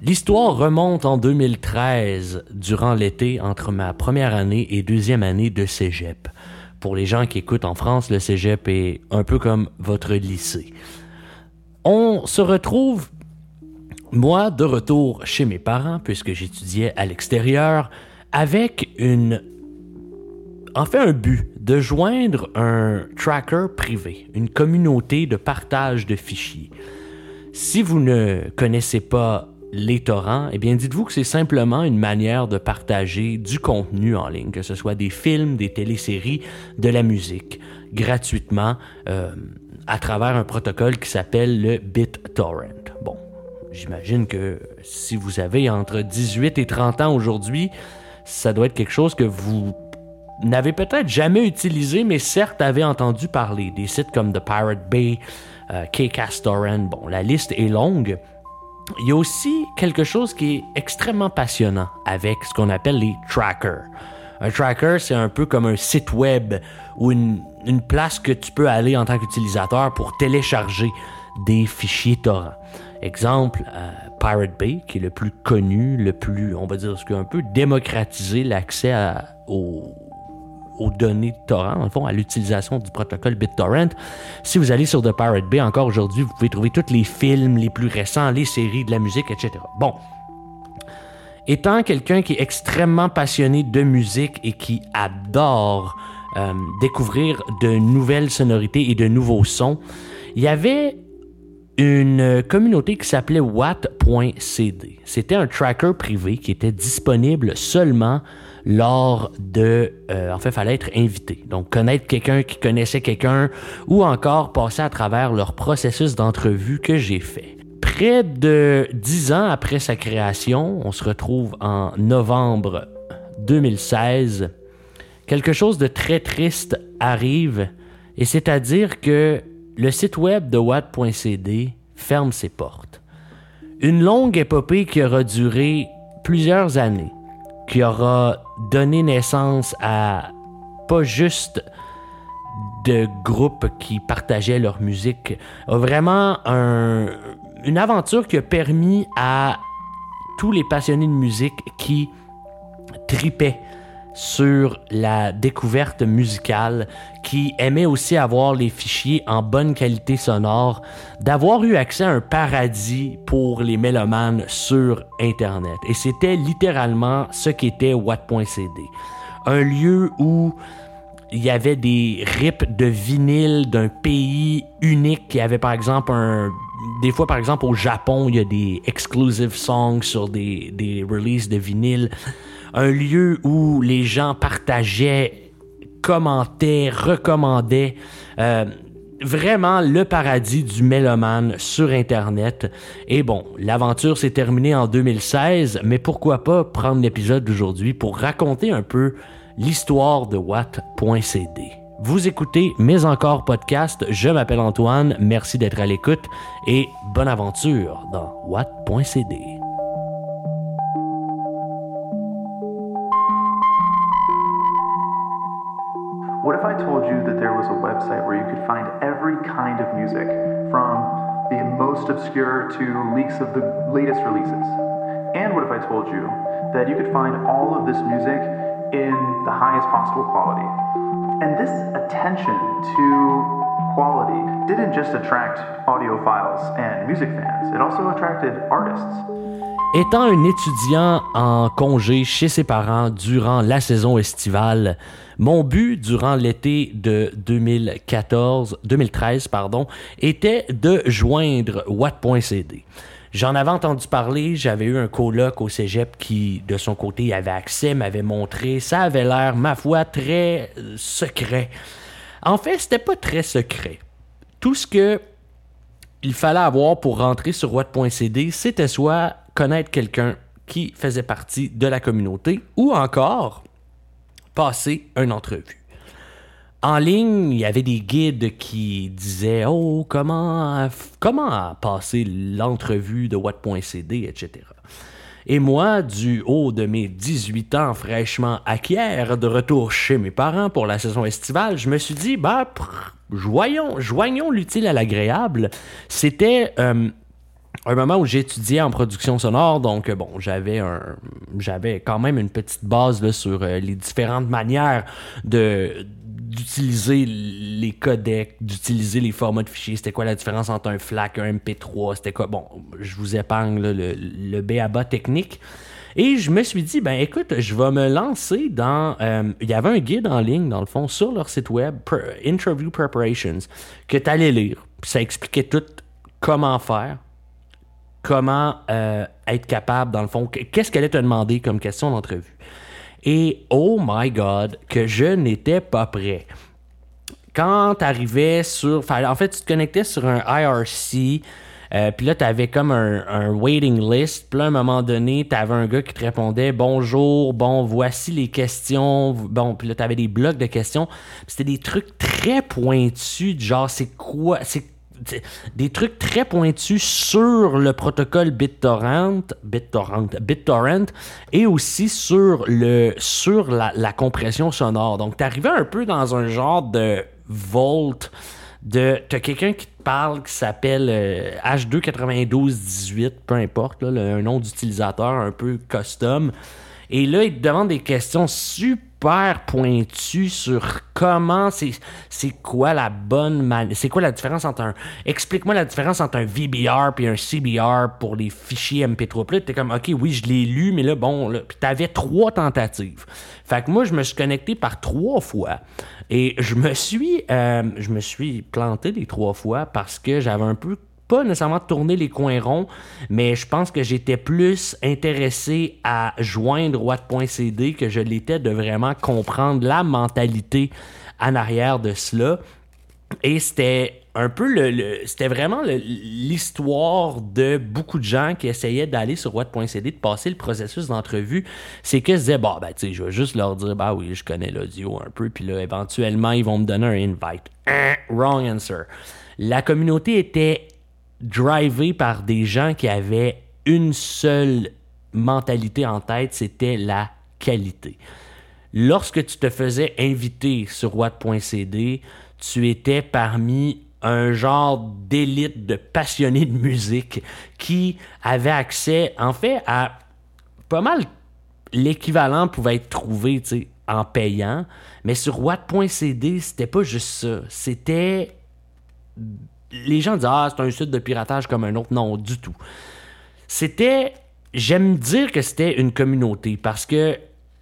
L'histoire remonte en 2013, durant l'été, entre ma première année et deuxième année de cégep. Pour les gens qui écoutent en France, le cégep est un peu comme votre lycée. On se retrouve, moi, de retour chez mes parents, puisque j'étudiais à l'extérieur, avec une. En fait, un but de joindre un tracker privé, une communauté de partage de fichiers. Si vous ne connaissez pas les torrents, eh bien dites-vous que c'est simplement une manière de partager du contenu en ligne, que ce soit des films, des téléséries, de la musique, gratuitement, euh, à travers un protocole qui s'appelle le BitTorrent. Bon, j'imagine que si vous avez entre 18 et 30 ans aujourd'hui, ça doit être quelque chose que vous n'avez peut-être jamais utilisé, mais certes avez entendu parler. Des sites comme The Pirate Bay, euh, Torrent, bon, la liste est longue. Il y a aussi quelque chose qui est extrêmement passionnant avec ce qu'on appelle les trackers. Un tracker, c'est un peu comme un site web ou une, place que tu peux aller en tant qu'utilisateur pour télécharger des fichiers torrents. Exemple, euh, Pirate Bay, qui est le plus connu, le plus, on va dire, un peu démocratisé l'accès aux, aux données de torrent, en fond, à l'utilisation du protocole BitTorrent. Si vous allez sur The Pirate Bay encore aujourd'hui, vous pouvez trouver tous les films les plus récents, les séries, de la musique, etc. Bon. Étant quelqu'un qui est extrêmement passionné de musique et qui adore euh, découvrir de nouvelles sonorités et de nouveaux sons, il y avait une communauté qui s'appelait Watt.cd. C'était un tracker privé qui était disponible seulement lors de... Euh, en fait, fallait être invité. Donc, connaître quelqu'un qui connaissait quelqu'un ou encore passer à travers leur processus d'entrevue que j'ai fait. Près de dix ans après sa création, on se retrouve en novembre 2016, quelque chose de très triste arrive, et c'est-à-dire que le site web de Watt.cd ferme ses portes. Une longue épopée qui aura duré plusieurs années qui aura donné naissance à pas juste de groupes qui partageaient leur musique, a vraiment une aventure qui a permis à tous les passionnés de musique qui tripaient sur la découverte musicale, qui aimait aussi avoir les fichiers en bonne qualité sonore, d'avoir eu accès à un paradis pour les mélomanes sur Internet. Et c'était littéralement ce qu'était Watt.cd. Un lieu où il y avait des rips de vinyle d'un pays unique. Y avait par exemple un. Des fois, par exemple, au Japon, il y a des exclusive songs sur des, des releases de vinyle un lieu où les gens partageaient, commentaient, recommandaient. Euh, vraiment le paradis du mélomane sur Internet. Et bon, l'aventure s'est terminée en 2016, mais pourquoi pas prendre l'épisode d'aujourd'hui pour raconter un peu l'histoire de Watt.cd. Vous écoutez Mais encore podcast, je m'appelle Antoine, merci d'être à l'écoute et bonne aventure dans Watt.cd. What if I told you that there was a website where you could find every kind of music, from the most obscure to leaks of the latest releases? And what if I told you that you could find all of this music in the highest possible quality? And this attention to quality didn't just attract audiophiles and music fans, it also attracted artists. Étant un étudiant en congé chez ses parents durant la saison estivale, mon but durant l'été de 2014, 2013 pardon, était de joindre Watt.cd. J'en avais entendu parler, j'avais eu un colloque au cégep qui, de son côté, avait accès, m'avait montré. Ça avait l'air, ma foi, très secret. En fait, c'était pas très secret. Tout ce que il fallait avoir pour rentrer sur Watt.cd, c'était soit connaître quelqu'un qui faisait partie de la communauté ou encore passer une entrevue. En ligne, il y avait des guides qui disaient Oh, comment, passer l'entrevue de Watt.cd, etc. Et moi, du haut de mes 18 ans fraîchement acquiert, de retour chez mes parents pour la saison estivale, je me suis dit, bah, joignons, joignons l'utile à l'agréable. C'était euh, un moment où j'étudiais en production sonore, donc bon, j'avais un, j'avais quand même une petite base là, sur euh, les différentes manières de d'utiliser les codecs, d'utiliser les formats de fichiers. C'était quoi la différence entre un FLAC, un MP3? C'était quoi? Bon, je vous épargne le, le BABA technique. Et je me suis dit, ben écoute, je vais me lancer dans... Euh, il y avait un guide en ligne, dans le fond, sur leur site web, Interview Preparations, que tu allais lire. Ça expliquait tout comment faire, comment euh, être capable, dans le fond, qu'est-ce qu'elle allait te demander comme question d'entrevue. Et oh my God, que je n'étais pas prêt. Quand tu arrivais sur. En fait, tu te connectais sur un IRC. Euh, puis là, tu avais comme un, waiting list. Puis là, à un moment donné, tu avais un gars qui te répondait Bonjour, bon, voici les questions. Bon, puis là, tu avais des blocs de questions. C'était des trucs très pointus, genre, c'est quoi, des trucs très pointus sur le protocole BitTorrent, BitTorrent, BitTorrent et aussi sur, le, sur la, compression sonore. Donc, tu arrivais un peu dans un genre de vault de. Tu as quelqu'un qui te parle qui s'appelle H29218, euh, peu importe, un nom d'utilisateur un peu custom. Et là, il te demande des questions super super pointu sur comment c'est c'est quoi la bonne c'est quoi la différence entre un explique-moi la différence entre un VBR puis un CBR pour les fichiers MP3 puis t'es comme ok oui je l'ai lu mais là bon là, puis t'avais trois tentatives. Fait que moi je me suis connecté par trois fois et je me suis euh, je me suis planté les trois fois parce que j'avais un peu pas nécessairement tourner les coins ronds, mais je pense que j'étais plus intéressé à joindre Watt.cd que je l'étais de vraiment comprendre la mentalité en arrière de cela. Et c'était un peu le, c'était vraiment l'histoire de beaucoup de gens qui essayaient d'aller sur watt.cd, de passer le processus d'entrevue. C'est que je disais, bah, ben, tu sais, je vais juste leur dire, bah oui, je connais l'audio un peu, puis là, éventuellement, ils vont me donner un invite. wrong answer. La communauté était drivé par des gens qui avaient une seule mentalité en tête, c'était la qualité. Lorsque tu te faisais inviter sur watt.cd, tu étais parmi un genre d'élite de passionnés de musique qui avaient accès, en fait, à pas mal l'équivalent pouvait être trouvé en payant, mais sur watt.cd, c'était pas juste ça. C'était les gens disent Ah, c'est un site de piratage comme un autre. Non, du tout. C'était. J'aime dire que c'était une communauté parce que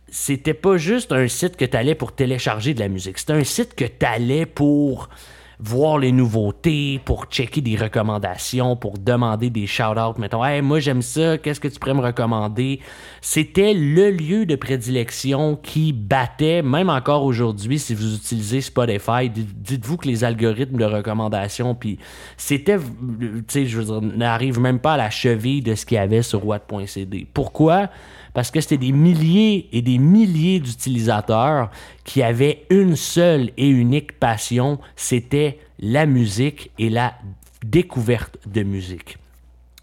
c'était pas juste un site que tu allais pour télécharger de la musique. C'était un site que tu allais pour voir les nouveautés, pour checker des recommandations, pour demander des shout-outs. Mettons, hey, moi j'aime ça, qu'est-ce que tu pourrais me recommander? C'était le lieu de prédilection qui battait, même encore aujourd'hui, si vous utilisez Spotify, dites-vous que les algorithmes de recommandation, puis c'était, tu sais, je veux dire, n'arrive même pas à la cheville de ce qu'il y avait sur watt.cd. Pourquoi? Parce que c'était des milliers et des milliers d'utilisateurs qui avaient une seule et unique passion, c'était la musique et la découverte de musique.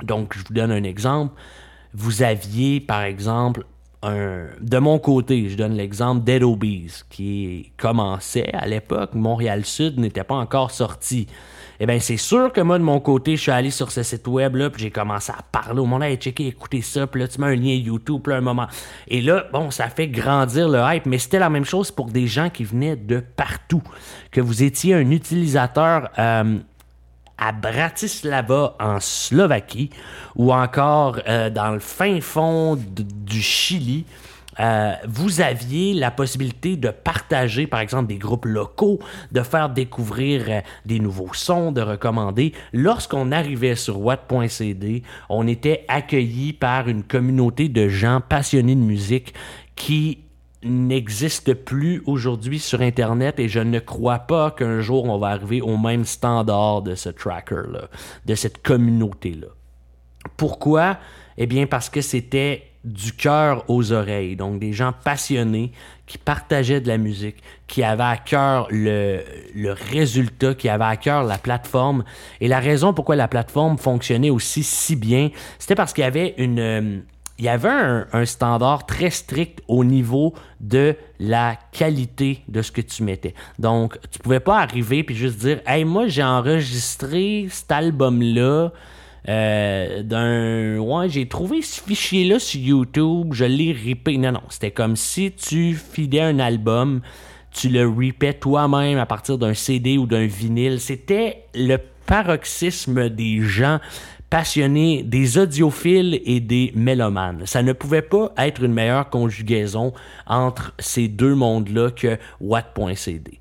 Donc, je vous donne un exemple. Vous aviez, par exemple, de mon côté, je donne l'exemple Dead Obies, qui commençait à l'époque. Montréal Sud n'était pas encore sorti eh bien, c'est sûr que moi, de mon côté, je suis allé sur ce site web-là, puis j'ai commencé à parler au monde, hey, checker, écouter ça, puis là, tu mets un lien YouTube, puis un moment. Et là, bon, ça fait grandir le hype, mais c'était la même chose pour des gens qui venaient de partout. Que vous étiez un utilisateur. Euh, à Bratislava en Slovaquie ou encore euh, dans le fin fond du Chili euh, vous aviez la possibilité de partager, par exemple, des groupes locaux, de faire découvrir euh, des nouveaux sons, de recommander. Lorsqu'on arrivait sur watt.cd, on était accueilli par une communauté de gens passionnés de musique qui n'existe plus aujourd'hui sur Internet et je ne crois pas qu'un jour on va arriver au même standard de ce tracker-là, de cette communauté-là. Pourquoi? Eh bien parce que c'était du cœur aux oreilles. Donc des gens passionnés qui partageaient de la musique, qui avaient à cœur le, résultat, qui avaient à cœur la plateforme. Et la raison pourquoi la plateforme fonctionnait aussi si bien, c'était parce qu'il y avait une, euh, il y avait un, standard très strict au niveau de la qualité de ce que tu mettais. Donc, tu pouvais pas arriver puis juste dire Hey, moi, j'ai enregistré cet album-là. Euh, d'un. Ouais, j'ai trouvé ce fichier-là sur YouTube, je l'ai ripé. Non, non, c'était comme si tu fidais un album, tu le ripais toi-même à partir d'un CD ou d'un vinyle. C'était le paroxysme des gens passionnés, des audiophiles et des mélomanes. Ça ne pouvait pas être une meilleure conjugaison entre ces deux mondes-là que Watt.cd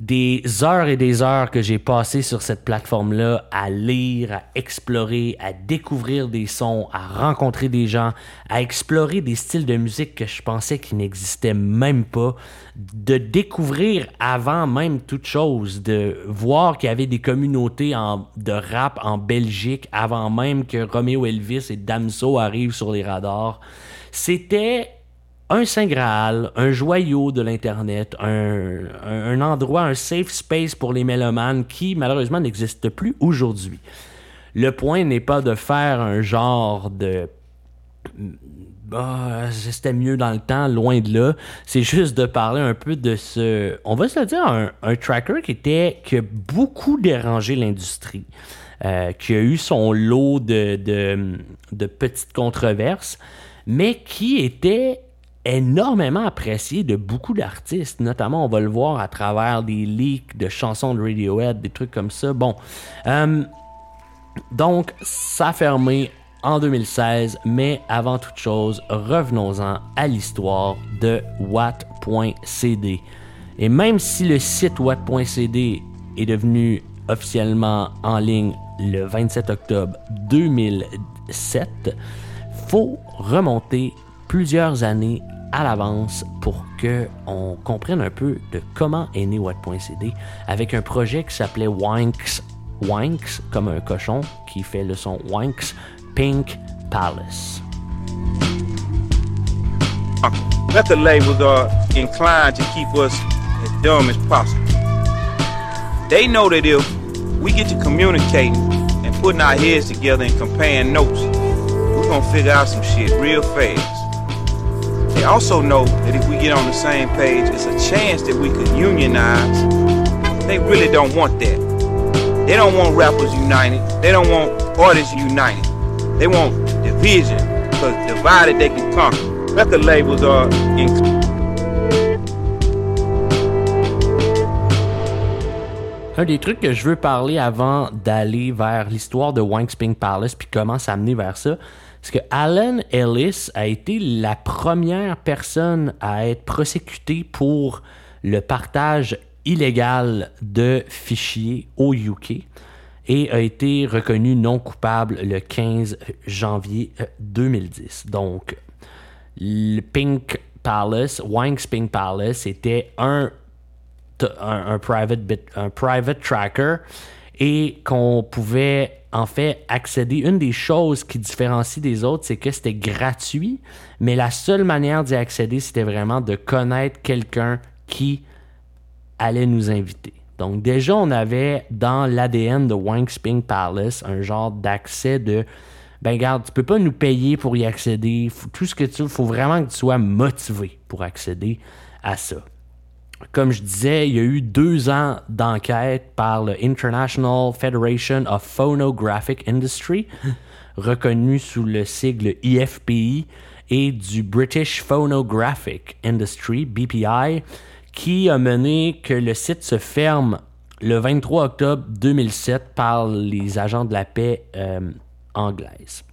des heures et des heures que j'ai passées sur cette plateforme-là à lire, à explorer, à découvrir des sons, à rencontrer des gens, à explorer des styles de musique que je pensais qu'ils n'existaient même pas, de découvrir avant même toute chose, de voir qu'il y avait des communautés de rap en Belgique avant même que Romeo Elvis et Damso arrivent sur les radars. C'était un Saint Graal, un joyau de l'Internet, un, endroit, un safe space pour les mélomanes qui malheureusement n'existe plus aujourd'hui. Le point n'est pas de faire un genre de... Bah, c'était mieux dans le temps, loin de là. C'est juste de parler un peu de ce... On va se le dire, un, tracker qui était... qui a beaucoup dérangé l'industrie. Euh, qui a eu son lot de, de petites controverses, mais qui était énormément apprécié de beaucoup d'artistes. Notamment, on va le voir à travers des leaks de chansons de Radiohead, des trucs comme ça. Bon. Euh, donc, ça a fermé en 2016, mais avant toute chose, revenons-en à l'histoire de Watt.cd. Et même si le site Watt.cd est devenu officiellement en ligne le 27 octobre 2007, faut remonter plusieurs années à l'avance pour que on comprenne un peu de comment est né Watt.cd avec un projet qui s'appelait Wanks, Wanks comme un cochon qui fait le son Wanks Pink Palace. the labels are inclined to keep us as dumb as possible. They know that if we get to communicating and putting our heads together and comparing notes, we're gonna figure out some shit real fast. They also know that if we get on the same page, it's a chance that we could unionize. They really don't want that. They don't want rappers united. They don't want artists united. They want division, because divided they can conquer. Record labels are in Un des trucs que je veux parler avant d'aller vers l'histoire de Wank Spring Palace puis comment s'amener vers ça, Parce que Alan Ellis a été la première personne à être prosécutée pour le partage illégal de fichiers au UK et a été reconnu non coupable le 15 janvier 2010. Euh, Donc, le Pink Palace, Wanks Pink Palace, était un, un private tracker et qu'on pouvait en fait accéder. Une des choses qui différencie des autres, c'est que c'était gratuit, mais la seule manière d'y accéder, c'était vraiment de connaître quelqu'un qui allait nous inviter. Donc déjà, on avait dans l'ADN de Wank Spring Palace un genre d'accès de ben regarde, tu peux pas nous payer pour y accéder. tout ce que tu veux, faut vraiment que tu sois motivé pour accéder à ça. Comme je disais, il y a eu deux ans d'enquête par le International Federation of Phonographic Industry, reconnu sous le sigle IFPI, et du British Phonographic Industry, BPI, qui a mené que le site se ferme le 23 octobre 2007 par les agents de la paix euh, anglaises.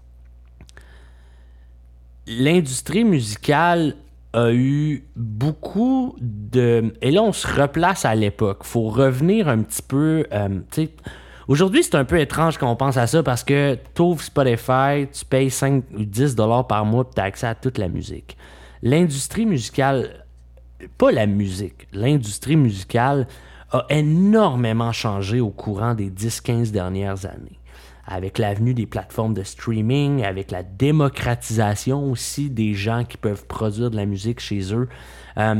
L'industrie musicale a eu beaucoup de... Et là, on se replace à l'époque. faut revenir un petit peu... Euh, aujourd'hui, c'est un peu étrange quand on pense à ça parce que tu ouvres Spotify, tu payes 5 ou 10 dollars par mois, tu as accès à toute la musique. L'industrie musicale, pas la musique, l'industrie musicale a énormément changé au courant des 10-15 dernières années avec l'avenue des plateformes de streaming, avec la démocratisation aussi des gens qui peuvent produire de la musique chez eux. Euh,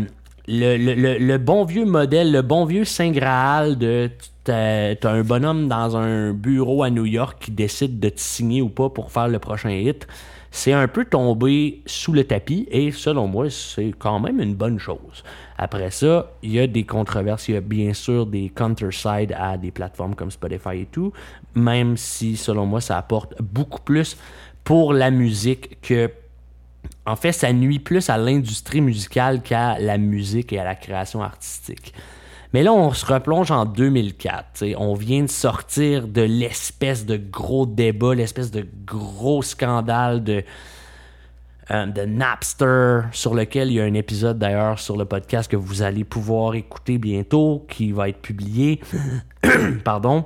le, bon vieux modèle, le bon vieux Saint Graal de t'as un bonhomme dans un bureau à New York qui décide de te signer ou pas pour faire le prochain hit, c'est un peu tombé sous le tapis et selon moi, c'est quand même une bonne chose. Après ça, il y a des controverses, il y a bien sûr des counter-side à des plateformes comme Spotify et tout, même si selon moi, ça apporte beaucoup plus pour la musique que en fait, ça nuit plus à l'industrie musicale qu'à la musique et à la création artistique. Mais là, on se replonge en 2004. On vient de sortir de l'espèce de gros débat, l'espèce de gros scandale de, euh, de Napster, sur lequel il y a un épisode d'ailleurs sur le podcast que vous allez pouvoir écouter bientôt, qui va être publié. Pardon.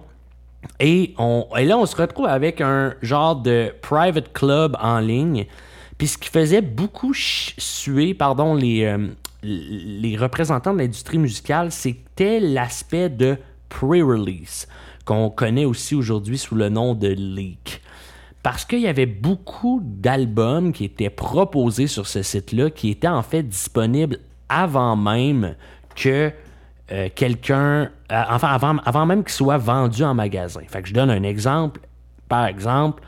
Et, on, et là, on se retrouve avec un genre de private club en ligne. Puis ce qui faisait beaucoup suer pardon, les, euh, les représentants de l'industrie musicale, c'était l'aspect de pre-release, qu'on connaît aussi aujourd'hui sous le nom de leak. Parce qu'il y avait beaucoup d'albums qui étaient proposés sur ce site-là, qui étaient en fait disponibles avant même que euh, quelqu'un, euh, enfin avant, même qu'ils soient vendus en magasin. Fait que je donne un exemple. Par exemple,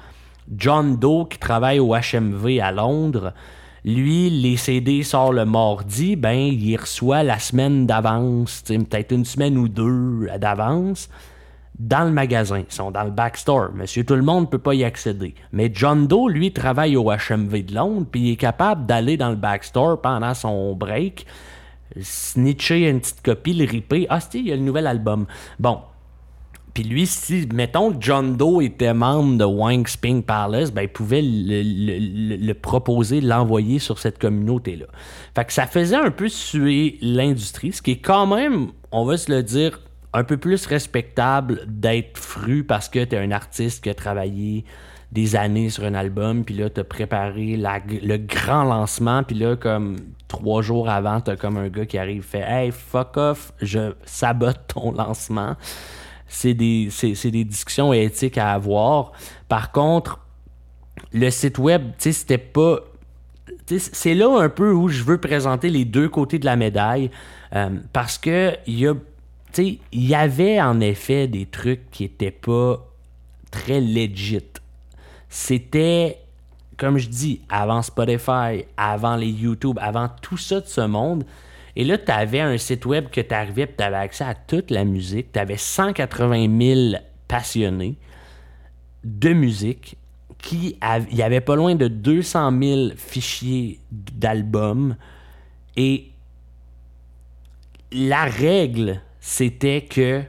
John Doe qui travaille au HMV à Londres, lui, les CD sortent le mardi, ben, il reçoit la semaine d'avance, peut-être une semaine ou deux d'avance, dans le magasin. Ils sont dans le backstore. Monsieur tout le monde ne peut pas y accéder. Mais John Doe, lui, travaille au HMV de Londres, puis il est capable d'aller dans le backstore pendant son break, snitcher une petite copie, le ripper. Ah, il y a le nouvel album. Bon, puis lui, si, mettons, John Doe était membre de Wang Sping Palace, ben, il pouvait le, proposer, l'envoyer sur cette communauté-là. Fait que ça faisait un peu suer l'industrie, ce qui est quand même, on va se le dire, un peu plus respectable d'être fru parce que tu es un artiste qui a travaillé des années sur un album, puis là, tu as préparé le grand lancement, puis là, comme trois jours avant, tu as comme un gars qui arrive fait Hey, fuck off, je sabote ton lancement c'est des, des, discussions éthiques à avoir. Par contre, le site web, tu sais, c'était pas. C'est là un peu où je veux présenter les deux côtés de la médaille. Euh, parce que il y avait en effet des trucs qui étaient pas très legit. C'était, comme je dis, avant Spotify, avant les YouTube, avant tout ça de ce monde, et là, tu avais un site web que tu arrivais et tu avais accès à toute la musique. Tu avais 180 000 passionnés de musique qui il y avait pas loin de 200 000 fichiers d'albums et la règle c'était que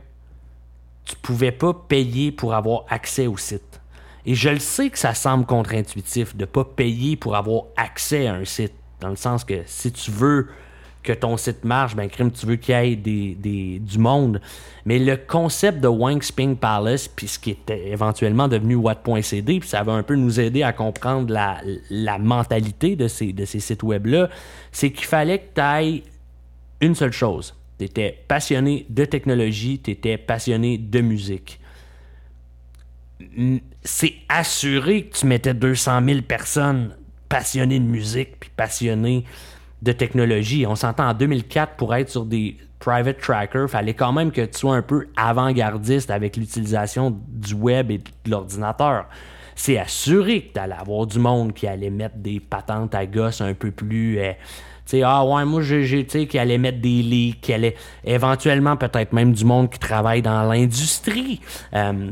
tu pouvais pas payer pour avoir accès au site. Et je le sais que ça semble contre-intuitif de pas payer pour avoir accès à un site dans le sens que si tu veux que ton site marche, ben crime, tu veux qu'il y ait des, du monde. Mais le concept de Wang Sping Palace, puis ce qui était éventuellement devenu Watt.cd, puis ça va un peu nous aider à comprendre la, la mentalité de ces, de ces sites web-là, c'est qu'il fallait que tu ailles une seule chose. Tu étais passionné de technologie, tu étais passionné de musique. C'est assuré que tu mettais 200 000 personnes passionnées de musique, puis passionnées de technologie. On s'entend en 2004 pour être sur des private trackers, fallait quand même que tu sois un peu avant-gardiste avec l'utilisation du web et de l'ordinateur. C'est assuré que tu allais avoir du monde qui allait mettre des patentes à gosse un peu plus. Euh, tu sais, ah ouais, moi, j'ai, tu qui allait mettre des leaks, qui allait éventuellement peut-être même du monde qui travaille dans l'industrie. Euh,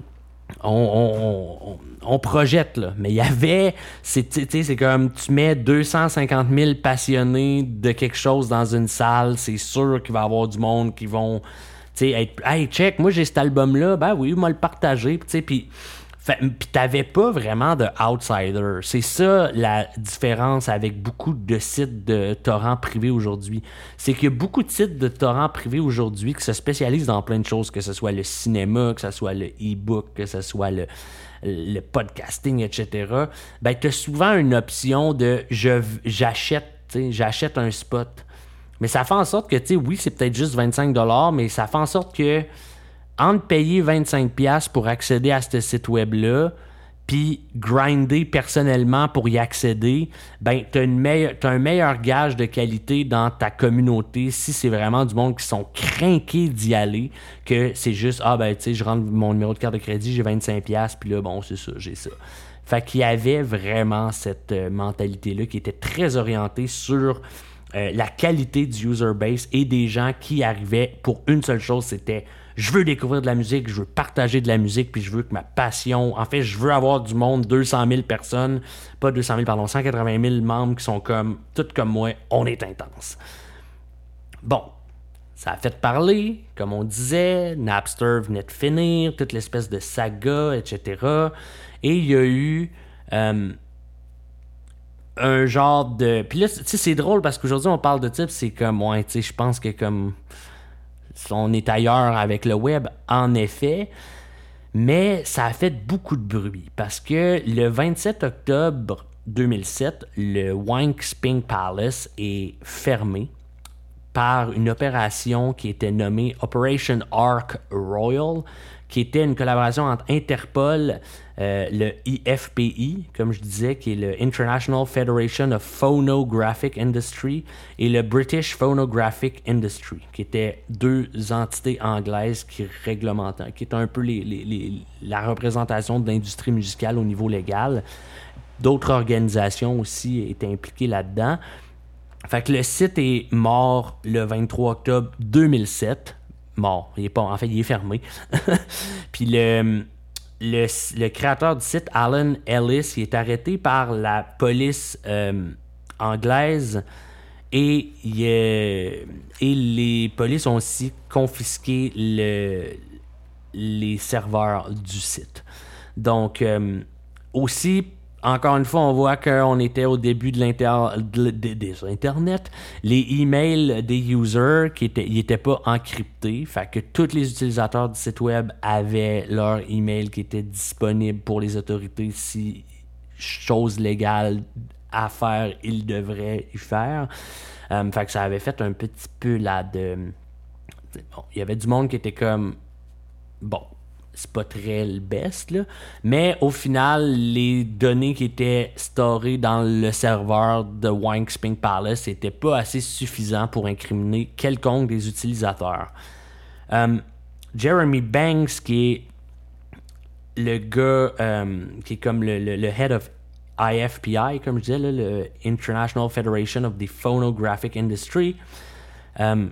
on, projette, là. Mais il y avait. C'est comme tu mets 250 000 passionnés de quelque chose dans une salle, c'est sûr qu'il va y avoir du monde qui vont. Être. Hey, check, moi j'ai cet album-là, ben oui, moi le partager. Tu sais, puis t'avais pas vraiment de outsider. C'est ça la différence avec beaucoup de sites de torrents privés aujourd'hui. C'est qu'il y a beaucoup de sites de torrents privés aujourd'hui qui se spécialisent dans plein de choses, que ce soit le cinéma, que ce soit le e-book, que ce soit le, le podcasting, etc. Ben, tu as souvent une option de je j'achète, j'achète un spot. Mais ça fait en sorte que, tu sais, oui, c'est peut-être juste 25$, mais ça fait en sorte que entre payer 25$ pour accéder à ce site web-là, puis grinder personnellement pour y accéder, ben, tu as, un meilleur gage de qualité dans ta communauté si c'est vraiment du monde qui sont craqués d'y aller, que c'est juste, ah ben, tu sais, je rentre mon numéro de carte de crédit, j'ai 25$, puis là, bon, c'est ça, j'ai ça. Fait qu'il y avait vraiment cette euh, mentalité-là qui était très orientée sur euh, la qualité du user base et des gens qui arrivaient pour une seule chose, c'était je veux découvrir de la musique, je veux partager de la musique, puis je veux que ma passion, en fait, je veux avoir du monde, 200 000 personnes, pas 200 000, pardon, 180 000 membres qui sont comme, toutes comme moi, on est intense. Bon, ça a fait parler, comme on disait, Napster venait de finir, toute l'espèce de saga, etc. Et il y a eu euh, un genre de. Puis là, tu sais, c'est drôle parce qu'aujourd'hui, on parle de type, c'est comme, ouais, tu sais, je pense que comme. On est ailleurs avec le web, en effet. Mais ça a fait beaucoup de bruit parce que le 27 octobre 2007, le Wank Sping Palace est fermé par une opération qui était nommée Operation Ark Royal, qui était une collaboration entre Interpol, euh, le IFPI, comme je disais, qui est le International Federation of Phonographic Industry, et le British Phonographic Industry, qui étaient deux entités anglaises qui réglementaient, qui étaient un peu la représentation de l'industrie musicale au niveau légal. D'autres organisations aussi étaient impliquées là-dedans. Fait que le site est mort le 23 octobre 2007. Mort. Il est pas, en fait, il est fermé. Puis le, le, créateur du site, Alan Ellis, il est arrêté par la police euh, anglaise et, et les polices ont aussi confisqué le, les serveurs du site. Donc, euh, aussi, encore une fois, on voit qu'on était au début de l'Internet. Les emails des users qui étaient, pas encryptés. Fait que tous les utilisateurs du site web avaient leur email qui était disponible pour les autorités si chose légale à faire, ils devraient y faire. Euh, fait que ça avait fait un petit peu là de. Bon, il y avait du monde qui était comme. Bon, c'est pas très le best, là. mais au final, les données qui étaient storées dans le serveur de Wank Spring Palace n'étaient pas assez suffisants pour incriminer quelconque des utilisateurs. Euh, Jeremy Banks, qui est le gars euh, qui est comme le, head of IFPI, comme je disais, le International Federation of the Phonographic Industry, euh,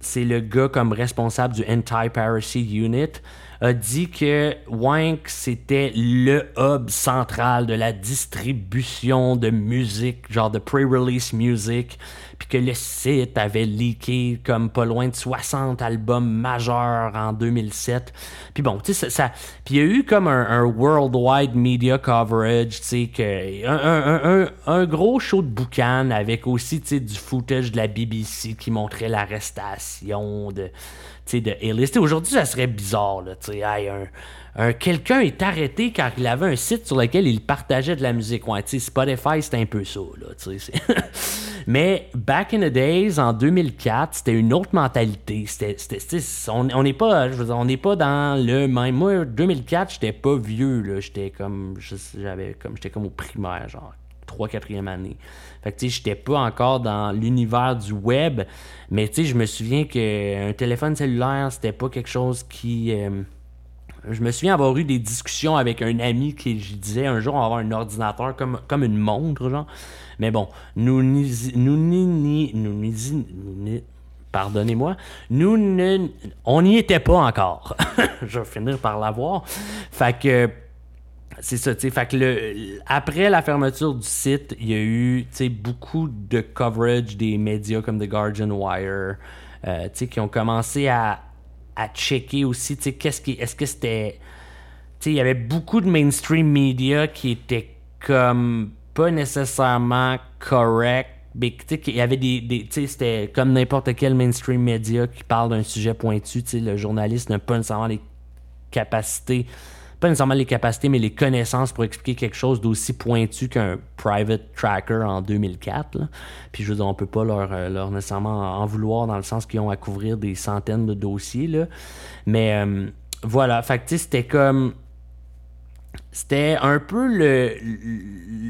c'est le gars comme responsable du Anti-Piracy Unit a dit que Wank, c'était le hub central de la distribution de musique, genre de pre-release music, puis que le site avait leaké comme pas loin de 60 albums majeurs en 2007. Puis bon, tu sais, ça, puis il y a eu comme un, worldwide media coverage, tu sais, que un, un, gros show de boucan avec aussi, tu sais, du footage de la BBC qui montrait l'arrestation de de Aujourd'hui, ça serait bizarre. Là, un, quelqu'un est arrêté car il avait un site sur lequel il partageait de la musique. Ouais, Spotify, c'était un peu ça. Là, Mais back in the days, en 2004, c'était une autre mentalité. on n'est pas, on n'est pas dans le même. Moi, 2004, j'étais pas vieux. J'étais comme, j'avais comme, j'étais comme au primaire, genre 3 4e année. Fait que, tu sais, j'étais pas encore dans l'univers du web, mais, tu sais, je me souviens qu'un téléphone cellulaire, c'était pas quelque chose qui... Euh, je me souviens avoir eu des discussions avec un ami qui je disais un jour on va avoir un ordinateur comme, comme une montre, genre. Mais bon, nous ni... Nous ni... Nous ni... Pardonnez-moi, nous ne, on n'y était pas encore. je vais finir par l'avoir. Fait que c'est ça, tu sais. Fait que après la fermeture du site, il y a eu beaucoup de coverage des médias comme The Guardian Wire, euh, qui ont commencé à, checker aussi, tu sais, qu'est-ce qui. Est-ce que c'était. Tu sais, il y avait beaucoup de mainstream media qui étaient comme pas nécessairement correct. Mais il y avait des. des tu sais, c'était comme n'importe quel mainstream media qui parle d'un sujet pointu. Tu sais, le journaliste n'a pas nécessairement les capacités pas nécessairement les capacités, mais les connaissances pour expliquer quelque chose d'aussi pointu qu'un private tracker en 2004. Puis je veux dire, on peut pas leur, euh, leur nécessairement en vouloir dans le sens qu'ils ont à couvrir des centaines de dossiers. Là. Mais euh, voilà, fait c'était comme. C'était un peu le,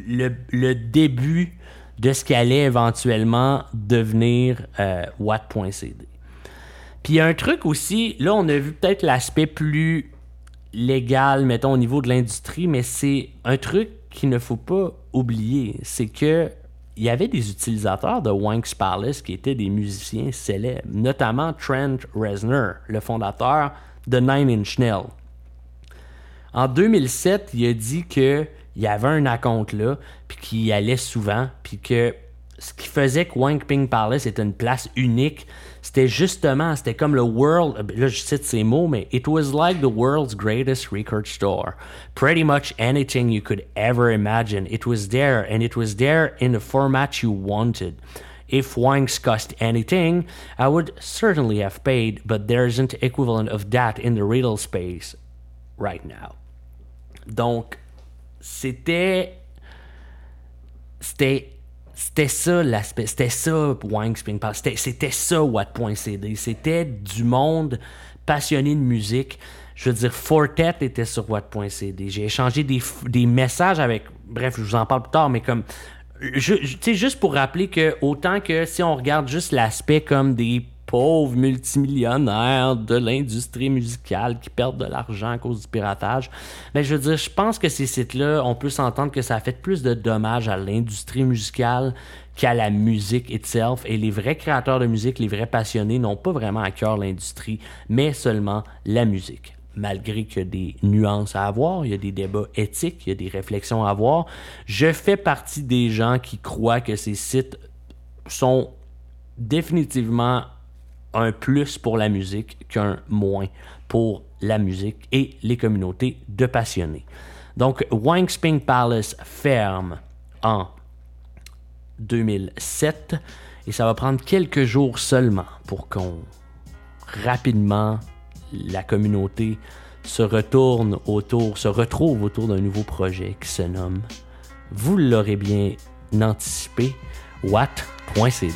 le, le, début de ce qui allait éventuellement devenir euh, Watt.cd. Puis il y a un truc aussi, là on a vu peut-être l'aspect plus légal, mettons, au niveau de l'industrie, mais c'est un truc qu'il ne faut pas oublier. C'est que il y avait des utilisateurs de Wank's Palace qui étaient des musiciens célèbres, notamment Trent Reznor, le fondateur de Nine Inch Nails. En 2007, il a dit qu'il y avait un acompte là, puis qu'il allait souvent, puis que ce qui faisait que Wank Ping Palace était une place unique, c'était justement, c'était comme le world, là je cite ces mots, mais it was like the world's greatest record store. Pretty much anything you could ever imagine, it was there, and it was there in the format you wanted. If Wanks cost anything, I would certainly have paid, but there isn't equivalent of that in the retail space right now. Donc, c'était. C'était c'était ça l'aspect, c'était ça Wang Spring c'était, c'était ça Watt.cd, c'était du monde passionné de musique. Je veux dire, Fortet était sur Watt.cd. J'ai échangé des, des, messages avec, bref, je vous en parle plus tard, mais comme, tu sais, juste pour rappeler que autant que si on regarde juste l'aspect comme des pauvres multimillionnaires de l'industrie musicale qui perdent de l'argent à cause du piratage. Mais je veux dire, je pense que ces sites-là, on peut s'entendre que ça a fait plus de dommages à l'industrie musicale qu'à la musique itself. Et les vrais créateurs de musique, les vrais passionnés, n'ont pas vraiment à cœur l'industrie, mais seulement la musique. Malgré qu'il y a des nuances à avoir, il y a des débats éthiques, il y a des réflexions à avoir, je fais partie des gens qui croient que ces sites sont définitivement un plus pour la musique qu'un moins pour la musique et les communautés de passionnés. Donc, Sping Palace ferme en 2007 et ça va prendre quelques jours seulement pour qu'on rapidement la communauté se retourne autour, se retrouve autour d'un nouveau projet qui se nomme, vous l'aurez bien anticipé, Watt.cd.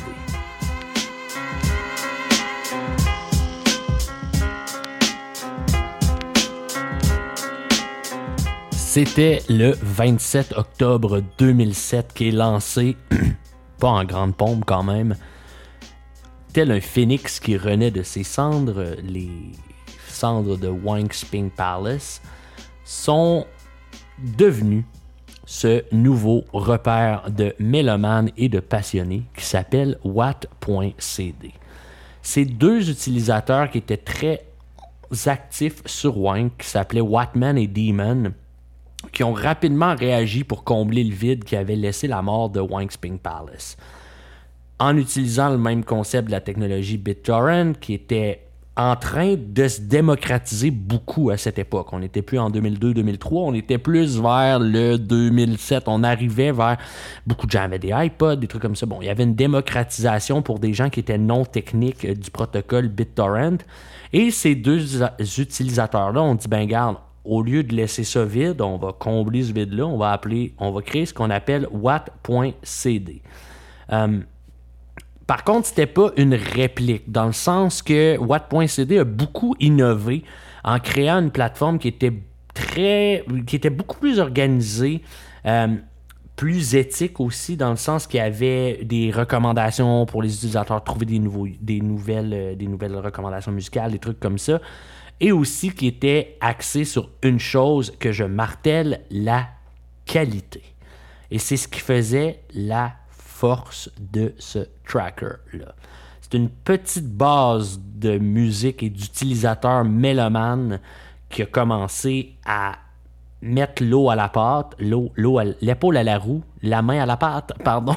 C'était le 27 octobre 2007 qui est lancé, pas en grande pompe quand même, tel un phénix qui renaît de ses cendres, les cendres de Sping Palace, sont devenus ce nouveau repère de mélomanes et de passionnés qui s'appelle Watt.cd. Ces deux utilisateurs qui étaient très actifs sur Wank, qui s'appelaient Wattman et Demon, qui ont rapidement réagi pour combler le vide qui avait laissé la mort de Sping Palace. En utilisant le même concept de la technologie BitTorrent qui était en train de se démocratiser beaucoup à cette époque. On n'était plus en 2002-2003, on était plus vers le 2007. On arrivait vers beaucoup de gens avaient des iPods, des trucs comme ça. Bon, il y avait une démocratisation pour des gens qui étaient non techniques du protocole BitTorrent. Et ces deux utilisateurs-là ont dit, ben garde, au lieu de laisser ça vide, on va combler ce vide-là, on va appeler, on va créer ce qu'on appelle watt.cd. Euh, par contre, c'était pas une réplique, dans le sens que watt.cd a beaucoup innové en créant une plateforme qui était très, qui était beaucoup plus organisée. Euh, plus éthique aussi, dans le sens qu'il y avait des recommandations pour les utilisateurs, trouver des, nouveaux, des, nouvelles, euh, des nouvelles recommandations musicales, des trucs comme ça et aussi qui était axé sur une chose que je martèle, la qualité. Et c'est ce qui faisait la force de ce tracker-là. C'est une petite base de musique et d'utilisateurs mélomanes qui a commencé à mettre l'eau à la pâte, l'eau, l'eau l'épaule à la roue, la main à la pâte, pardon.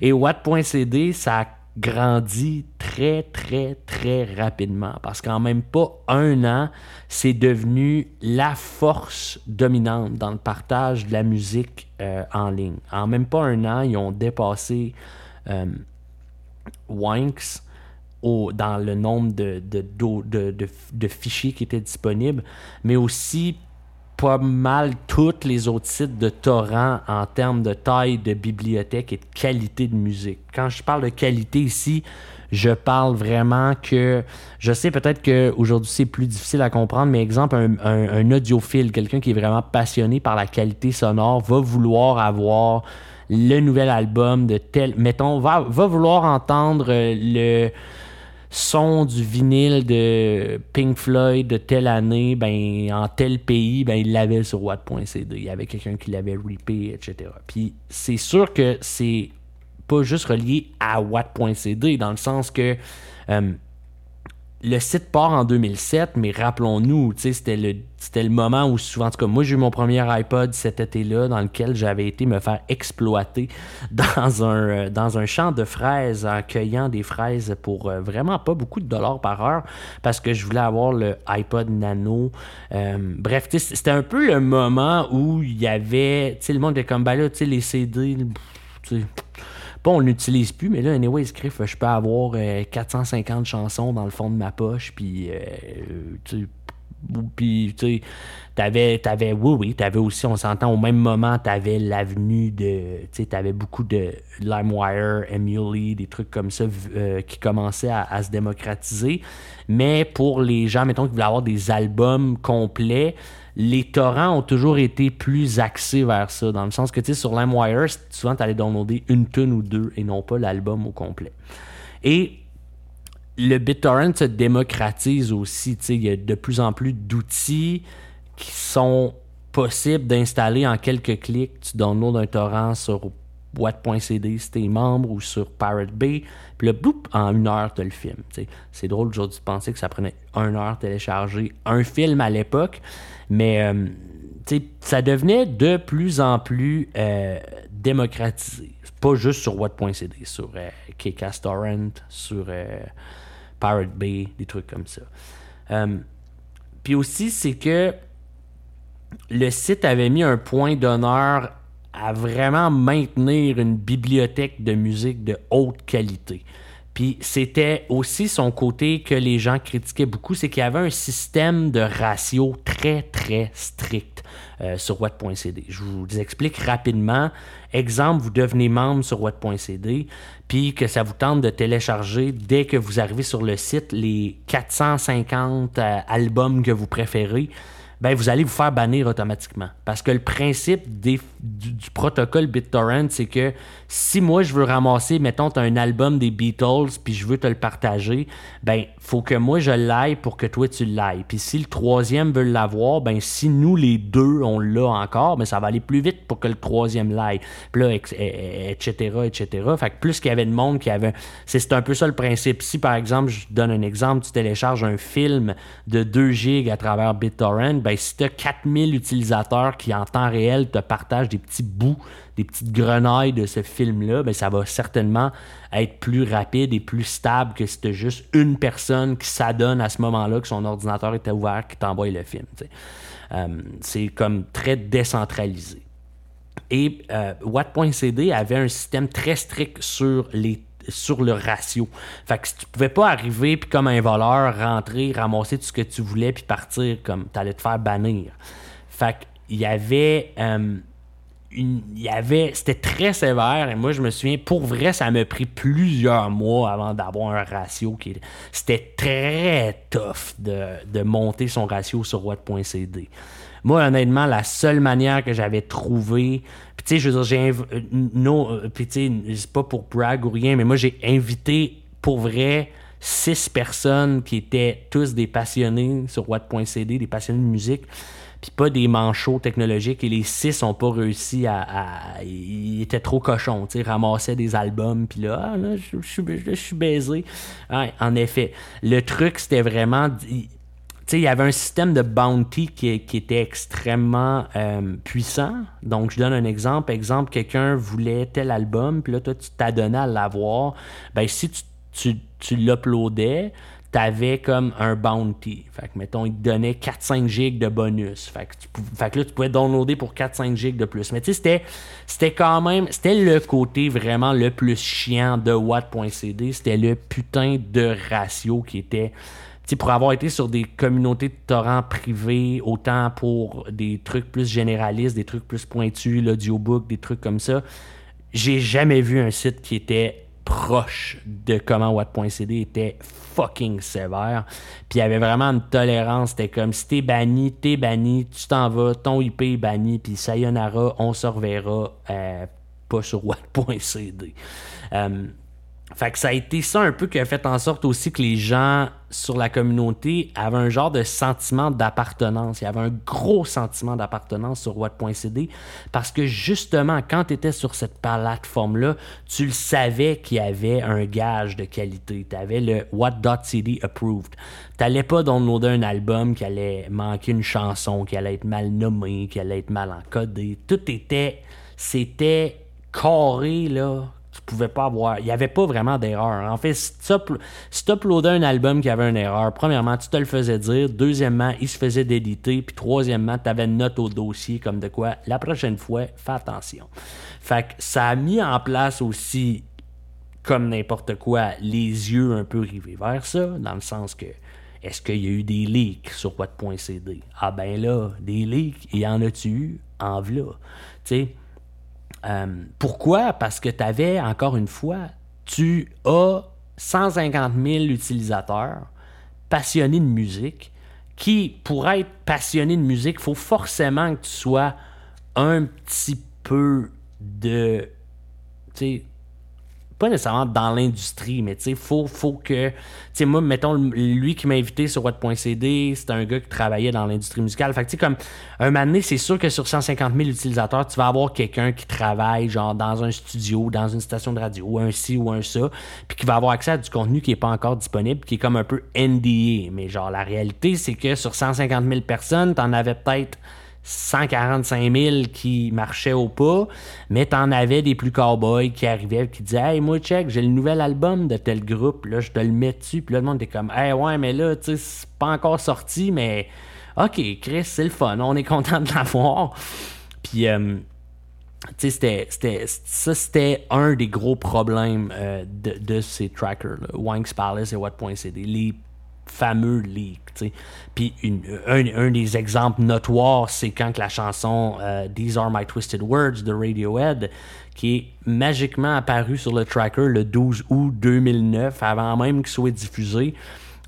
Et Watt.cd, ça a grandit très, très, très rapidement. Parce qu'en même pas un an, c'est devenu la force dominante dans le partage de la musique euh, en ligne. En même pas un an, ils ont dépassé euh, Wanks dans le nombre de, de, de, fichiers qui étaient disponibles, mais aussi pas mal tous les autres sites de torrent en termes de taille de bibliothèque et de qualité de musique. Quand je parle de qualité ici, je parle vraiment que je sais peut-être qu'aujourd'hui c'est plus difficile à comprendre, mais exemple, un, audiophile, quelqu'un qui est vraiment passionné par la qualité sonore, va vouloir avoir le nouvel album de tel. Mettons, va, va vouloir entendre le son du vinyle de Pink Floyd de telle année, ben, en tel pays, ben, il l'avait sur Watt.cd. Il y avait quelqu'un qui l'avait rippé, etc. Puis c'est sûr que c'est pas juste relié à Watt.cd, dans le sens que euh, le site part en 2007, mais rappelons-nous, c'était le, le moment où souvent, en tout cas, moi j'ai eu mon premier iPod cet été-là dans lequel j'avais été me faire exploiter dans un, euh, dans un champ de fraises en cueillant des fraises pour euh, vraiment pas beaucoup de dollars par heure parce que je voulais avoir le iPod Nano. Euh, bref, c'était un peu le moment où il y avait, tu sais, le monde était comme, ben là, tu sais, les CD, tu sais on l'utilise plus, mais là, anyway, Scriff, je peux avoir 450 euh, chansons dans le fond de ma poche, puis, euh, tu puis tu t'avais, t'avais, oui, oui, t'avais aussi, on s'entend, au même moment, t'avais l'avenue de, tu sais, t'avais beaucoup de LimeWire, Emule, des trucs comme ça euh, qui commençaient à, se démocratiser. Mais pour les gens, mettons, qui voulaient avoir des albums complets, les torrents ont toujours été plus axés vers ça, dans le sens que, tu sais, sur LimeWire, souvent, tu allais downloader une tune ou deux et non pas l'album au complet. Et le BitTorrent se démocratise aussi, tu il y a de plus en plus d'outils qui sont possibles d'installer en quelques clics. Tu downloads un torrent sur Watt.cd si t'es membre ou sur Pirate Bay. Puis le boop, en une heure, tu le film. C'est drôle aujourd'hui de penser que ça prenait une heure télécharger un film à l'époque. Mais euh, ça devenait de plus en plus euh, démocratisé. Pas juste sur Watt.cd, sur euh, Torrent, sur euh, Pirate Bay, des trucs comme ça. Puis aussi, c'est que le site avait mis un point d'honneur à vraiment maintenir une bibliothèque de musique de haute qualité. Puis c'était aussi son côté que les gens critiquaient beaucoup, c'est qu'il y avait un système de ratio très, très strict euh, sur Watt.cd. Je vous explique rapidement. Exemple, vous devenez membre sur Watt.cd, puis que ça vous tente de télécharger dès que vous arrivez sur le site les 450 euh, albums que vous préférez ben vous allez vous faire bannir automatiquement. Parce que le principe du, protocole BitTorrent, c'est que si moi je veux ramasser, mettons, tu un album des Beatles, puis je veux te le partager, ben faut que moi je l'aille pour que toi tu l'ailles. Puis si le troisième veut l'avoir, ben si nous les deux on l'a encore, ben ça va aller plus vite pour que le troisième l'aille. Puis là, etc., etc. Fait que plus qu'il y avait de monde qui avait... C'est un peu ça le principe. Si par exemple, je donne un exemple, tu télécharges un film de 2 gigs à travers BitTorrent, ben, si tu as 4000 utilisateurs qui en temps réel te partagent des petits bouts, des petites grenailles de ce film-là, ben, ça va certainement être plus rapide et plus stable que si tu juste une personne qui s'adonne à ce moment-là que son ordinateur était ouvert, qui t'envoie le film. Euh, c'est comme très décentralisé. Et euh, Watt.cd avait un système très strict sur les sur le ratio. Fait que si tu pouvais pas arriver puis comme un voleur rentrer, ramasser tout ce que tu voulais puis partir comme tu allais te faire bannir. Fait qu'il y avait euh, y avait c'était très sévère et moi je me souviens pour vrai ça m'a pris plusieurs mois avant d'avoir un ratio qui c'était très tough de, de monter son ratio sur watt.cd. Moi, honnêtement, la seule manière que j'avais trouvé, sais, je veux dire, j'ai. Euh, non, euh, puis tu sais, c'est pas pour brag ou rien, mais moi, j'ai invité pour vrai six personnes qui étaient tous des passionnés sur Watt.cd, des passionnés de musique, puis pas des manchots technologiques, et les six n'ont pas réussi à, Ils étaient trop cochons, tu sais, ramassaient des albums, puis là, ah, là je, je, suis baisé. en effet, le truc, c'était vraiment il y avait un système de bounty qui, était extrêmement euh, puissant. Donc, je donne un exemple. Exemple, quelqu'un voulait tel album, puis là, toi, tu t'adonnais à l'avoir. Ben, si tu, tu, tu l'uploadais, t'avais comme un bounty. Fait que, mettons, il te donnait 4-5 gigs de bonus. Fait que, là, tu pouvais downloader pour 4-5 gigs de plus. Mais tu sais, c'était, c'était quand même, c'était le côté vraiment le plus chiant de Watt.cd. C'était le putain de ratio qui était pour avoir été sur des communautés de torrents privés, autant pour des trucs plus généralistes, des trucs plus pointus, l'audiobook, des trucs comme ça, j'ai jamais vu un site qui était proche de comment Watt.cd était fucking sévère. Puis il y avait vraiment une tolérance. C'était comme si t'es banni, t'es banni, tu t'en vas, ton IP est banni, puis sayonara, on se reverra euh, pas sur Watt.cd. fait que ça a été ça un peu qui a fait en sorte aussi que les gens sur la communauté avaient un genre de sentiment d'appartenance. Il y avait un gros sentiment d'appartenance sur What.cd parce que justement, quand tu étais sur cette plateforme-là, tu le savais qu'il y avait un gage de qualité. Tu avais le What.cd approved. Tu pas downloader un album qui allait manquer une chanson, qui allait être mal nommé, qui allait être mal encodé. Tout était. C'était carré, là, pouvais pas avoir. Il n'y avait pas vraiment d'erreur. En fait, si tu uploadais un album qui avait une erreur, premièrement, tu te le faisais dire. Deuxièmement, il se faisait déditer. Puis troisièmement, tu avais une note au dossier comme de quoi, la prochaine fois, fais attention. Fait que ça a mis en place aussi, comme n'importe quoi, les yeux un peu rivés vers ça, dans le sens que. Est-ce qu'il y a eu des leaks sur what.cd? Ah ben là, des leaks, il y en a-tu eu? En v'là. Tu sais, euh, pourquoi? Parce que tu avais, encore une fois, tu as 150 000 utilisateurs passionnés de musique qui, pour être passionné de musique, il faut forcément que tu sois un petit peu de pas nécessairement dans l'industrie, mais tu sais, faut, faut que. Tu sais, moi, mettons, lui qui m'a invité sur What.cd, c'est un gars qui travaillait dans l'industrie musicale. Fait que, tu sais, comme un moment c'est sûr que sur 150 000 utilisateurs, tu vas avoir quelqu'un qui travaille, genre, dans un studio, dans une station de radio, un ci ou un ça, puis qui va avoir accès à du contenu qui n'est pas encore disponible, qui est comme un peu NDA. Mais, genre, la réalité, c'est que sur 150 000 personnes, t'en avais peut-être 145 000 qui marchaient au pas, mais t'en avais des plus cowboys qui arrivaient qui disaient Hey, moi, check, j'ai le nouvel album de tel groupe, là, je te le mets dessus. Puis là, le monde était comme Hey, ouais, mais là, tu sais, c'est pas encore sorti, mais OK, Chris, c'est le fun, on est content de l'avoir. Puis, euh, tu sais, c'était, ça, c'était un des gros problèmes euh, de, ces trackers, là, Wanks Palace et What.cd. Les fameux leaks. Puis un, des exemples notoires, c'est quand la chanson euh, These Are My Twisted Words de Radiohead, qui est magiquement apparue sur le tracker le 12 août 2009, avant même qu'il soit diffusé.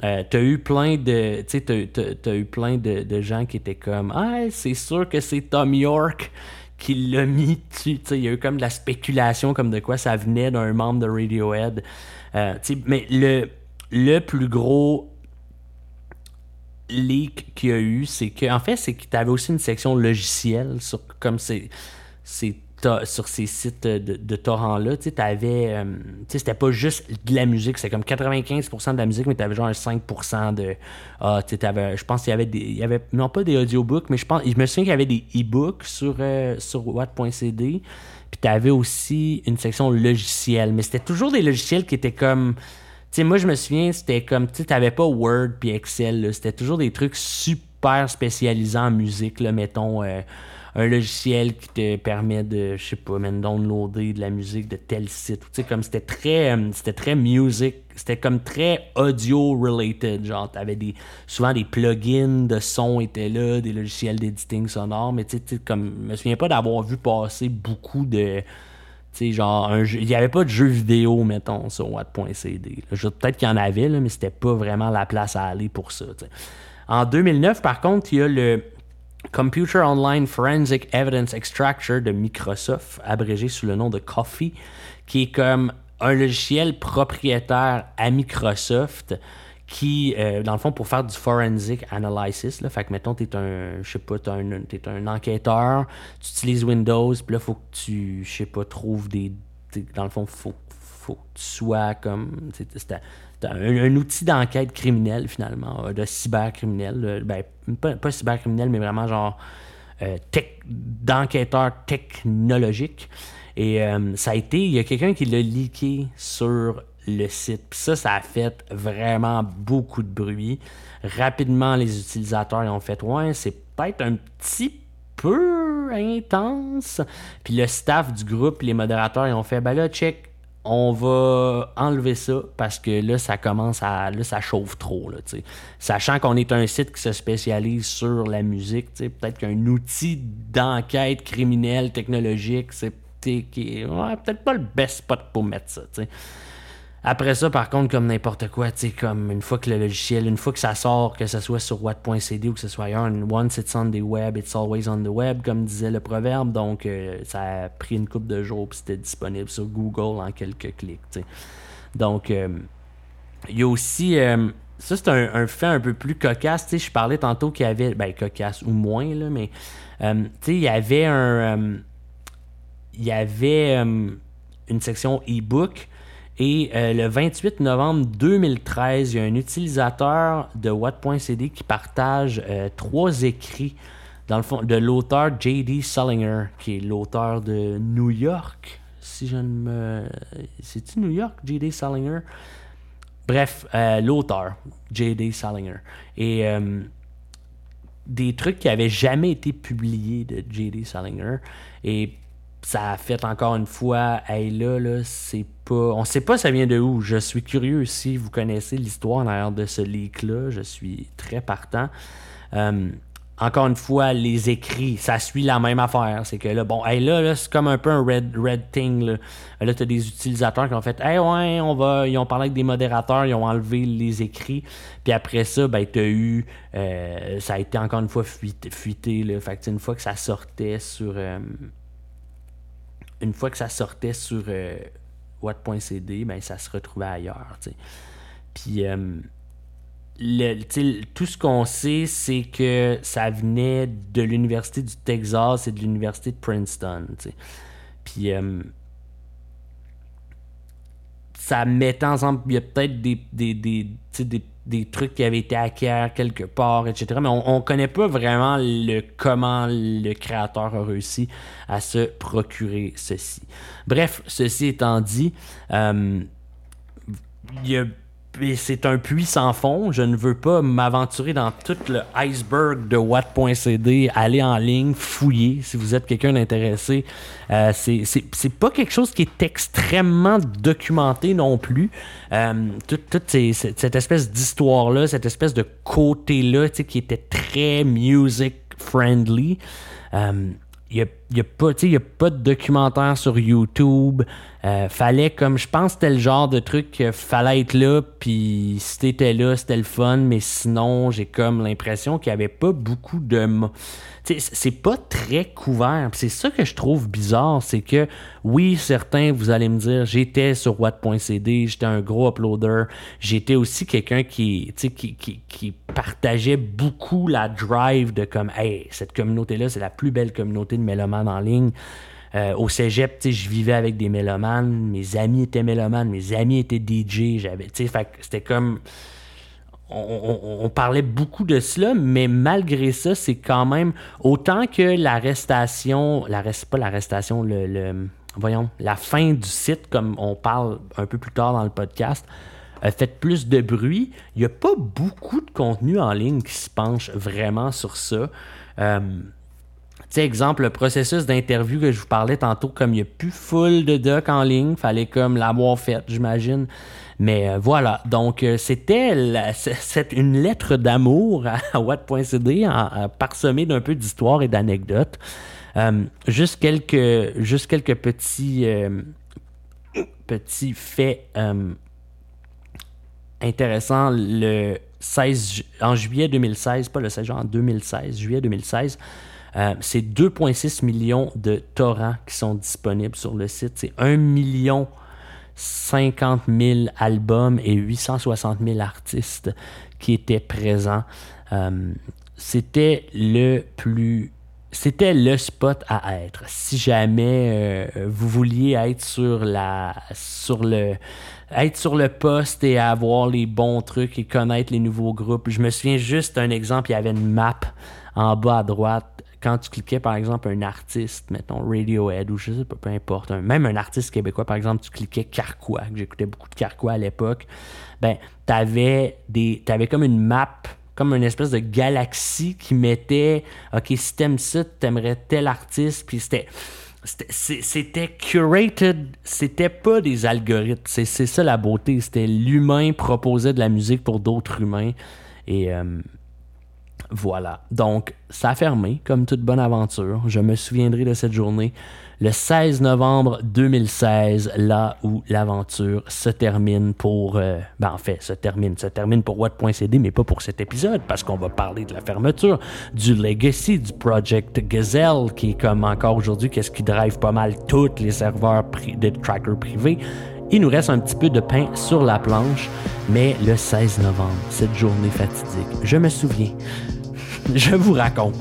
Euh, t'as eu plein de t'as, eu plein de, gens qui étaient comme ah c'est sûr que c'est Tom York qui l'a mis dessus il y a eu comme de la spéculation comme de quoi ça venait d'un membre de Radiohead euh, mais le le plus gros leak qu'il y a eu, c'est que en fait, c'est que tu avais aussi une section logicielle sur comme c'est sur ces sites de, de torrents-là, tu avais. Euh, c'était pas juste de la musique, c'est comme 95% de la musique, mais tu avais genre un 5% de. Ah, tu avais. Je pense qu'il y avait des. Il y avait, non pas des audiobooks, mais je pense. Je me souviens qu'il y avait des e-books sur, euh, sur Watt.cd. Puis tu avais aussi une section logicielle. Mais c'était toujours des logiciels qui étaient comme sais, moi, je me souviens, c'était comme, tu n'avais pas Word puis Excel, c'était toujours des trucs super spécialisés en musique, là, mettons, euh, un logiciel qui te permet de, je sais pas, même downloader de la musique de tel site, tu sais, comme c'était très, euh, c'était très music, c'était comme très audio-related, genre, t'avais des, souvent des plugins de son étaient là, des logiciels d'editing sonore, mais tu sais, comme, je me souviens pas d'avoir vu passer beaucoup de genre, il n'y avait pas de jeu vidéo, mettons, sur Watt.cd. Peut-être qu'il y en avait, là, mais c'était pas vraiment la place à aller pour ça. En 2009, par contre, il y a le Computer Online Forensic Evidence Extractor de Microsoft, abrégé sous le nom de Coffee, qui est comme un logiciel propriétaire à Microsoft qui, euh, dans le fond, pour faire du forensic analysis, là, fait que, mettons, t'es un, je sais pas, t'es un, es un enquêteur, tu utilises Windows, puis là, faut que tu, je sais pas, trouves des, dans le fond, faut, faut que tu sois comme, c'est un, un, outil d'enquête criminelle, finalement, euh, de cybercriminel, ben, pas, pas cybercriminel, mais vraiment genre euh, d'enquêteur technologique. Et ça a été, il y a quelqu'un qui l'a leaké sur le site. Ça, ça a fait vraiment beaucoup de bruit. Rapidement, les utilisateurs ont fait Ouais, c'est peut-être un petit peu intense. Puis le staff du groupe, les modérateurs, ils ont fait Ben là, check, on va enlever ça parce que là, ça commence à. Là, ça chauffe trop. Là, Sachant qu'on est un site qui se spécialise sur la musique, peut-être qu'un outil d'enquête criminelle technologique, c'est peut-être pas le best spot pour mettre ça. sais. Après ça, par contre, comme n'importe quoi, tu sais, comme une fois que le logiciel, une fois que ça sort, que ce soit sur what.cd ou que ce soit ailleurs, once it's on the web, it's always on the web, comme disait le proverbe. Donc, euh, ça a pris une coupe de jours puis c'était disponible sur Google en quelques clics, tu sais. Donc, euh, il y a aussi. euh, ça, c'est un, fait un peu plus cocasse. Tu sais, je parlais tantôt qu'il y avait. Ben, cocasse ou moins, là, mais. tu sais, il y avait un. il y avait une section e-book. Et euh, le 28 novembre 2013, il y a un utilisateur de Watt.cd qui partage euh, trois écrits dans le fond, de l'auteur J.D. Salinger, qui est l'auteur de New York. Si je ne me. C'est-tu New York, J.D. Salinger Bref, euh, l'auteur, J.D. Salinger. Et des trucs qui avaient jamais été publiés de J.D. Salinger. Et ça a fait encore une fois, hey là, là, c'est pas. On sait pas ça vient de où. Je suis curieux si vous connaissez l'histoire en arrière de ce leak-là. Je suis très partant. Euh, encore une fois, les écrits, ça suit la même affaire. C'est que là, bon, hey, là, là c'est comme un peu un red, red thing. Là, là tu as des utilisateurs qui ont fait Hey, ouais, on va. Ils ont parlé avec des modérateurs, ils ont enlevé les écrits. Puis après ça, ben, tu as eu. euh, ça a été encore une fois fuité. fuité là. Fait que, une fois que ça sortait sur. euh, une fois que ça sortait sur euh, Watt.cd, ben, ça se retrouvait ailleurs. tu sais. Puis. euh, tout ce qu'on sait, c'est que ça venait de l'Université du Texas et de l'Université de Princeton. tu sais. Puis euh, ça mettait ensemble, il y a peut-être des, des, des, des, des trucs qui avaient été acquis quelque part, etc. Mais on ne connaît pas vraiment le, comment le créateur a réussi à se procurer ceci. Bref, ceci étant dit, euh, il y a- c'est un puits sans fond. Je ne veux pas m'aventurer dans tout le iceberg de Watt.cd. Aller en ligne, fouiller si vous êtes quelqu'un d'intéressé. Euh, c'est- pas quelque chose qui est extrêmement documenté non plus. Euh, toute cette, espèce d'histoire-là, cette espèce de côté-là qui était très music friendly. Euh, il n'y a, il y a il a pas de documentaire sur YouTube. Euh, fallait, comme je pense, c'était le genre de truc que fallait être là, puis si t'étais là, c'était le fun, mais sinon, j'ai comme l'impression qu'il n'y avait pas beaucoup de. c'est pas très couvert. C'est ça que je trouve bizarre, c'est que oui, certains, vous allez me dire, j'étais sur Watt.cd, j'étais un gros uploader, j'étais aussi quelqu'un qui, qui, qui partageait beaucoup la drive de comme, hey, cette communauté-là, c'est la plus belle communauté de mélomanes en ligne. Euh, au cégep, je vivais avec des mélomanes, mes amis étaient mélomanes, mes amis étaient DJ, j'avais, c'était comme, on, parlait beaucoup de cela, mais malgré ça, c'est quand même autant que l'arrestation, l'arrest, pas l'arrestation, le, voyons, la fin du site, comme on parle un peu plus tard dans le podcast, a fait plus de bruit. Il n'y a pas beaucoup de contenu en ligne qui se penche vraiment sur ça. Euh, sais, exemple, le processus d'interview que je vous parlais tantôt, comme il n'y a plus full de docs en ligne, fallait comme l'avoir fait, j'imagine. Mais euh, voilà, donc euh, c'était une lettre d'amour à, Watt.cd, parsemée d'un peu d'histoire et d'anecdotes. Euh, juste quelques, juste quelques petits, petits faits intéressants. Le 16, ju- en juillet 2016, pas le 16 juin, en 2016, juillet 2016, euh, c'est 2,6 millions de torrents qui sont disponibles sur le site. C'est 1 million 50 000 albums et 860 000 artistes qui étaient présents. Euh, c'était le plus c'était le spot à être. Si jamais euh, vous vouliez être sur la sur le être sur le poste et avoir les bons trucs et connaître les nouveaux groupes. Je me souviens juste d'un exemple, il y avait une map en bas à droite. Quand tu cliquais par exemple un artiste, mettons Radiohead ou je sais pas, peu importe, même un artiste québécois par exemple, tu cliquais Carquois, que j'écoutais beaucoup de Carquois à l'époque, ben t'avais des t'avais comme une map comme une espèce de galaxie qui mettait OK, si t'aimes ça, t'aimerais tel artiste, puis c'était. c'était- curated, c'était pas des algorithmes. C'est c'est ça la beauté. C'était l'humain proposait de la musique pour d'autres humains. Et euh, voilà. Donc, ça a fermé, comme toute bonne aventure. Je me souviendrai de cette journée, le 16 novembre 2016, là où l'aventure se termine pour... euh, ben, en fait, se termine. Se termine pour Watt.cd, mais pas pour cet épisode, parce qu'on va parler de la fermeture, du legacy, du Project Gazelle, qui est comme encore aujourd'hui, qu'est-ce qui drive pas mal tous les serveurs de trackers privés, Il nous reste un petit peu de pain sur la planche, mais le 16 novembre, cette journée fatidique, je me souviens, je vous raconte.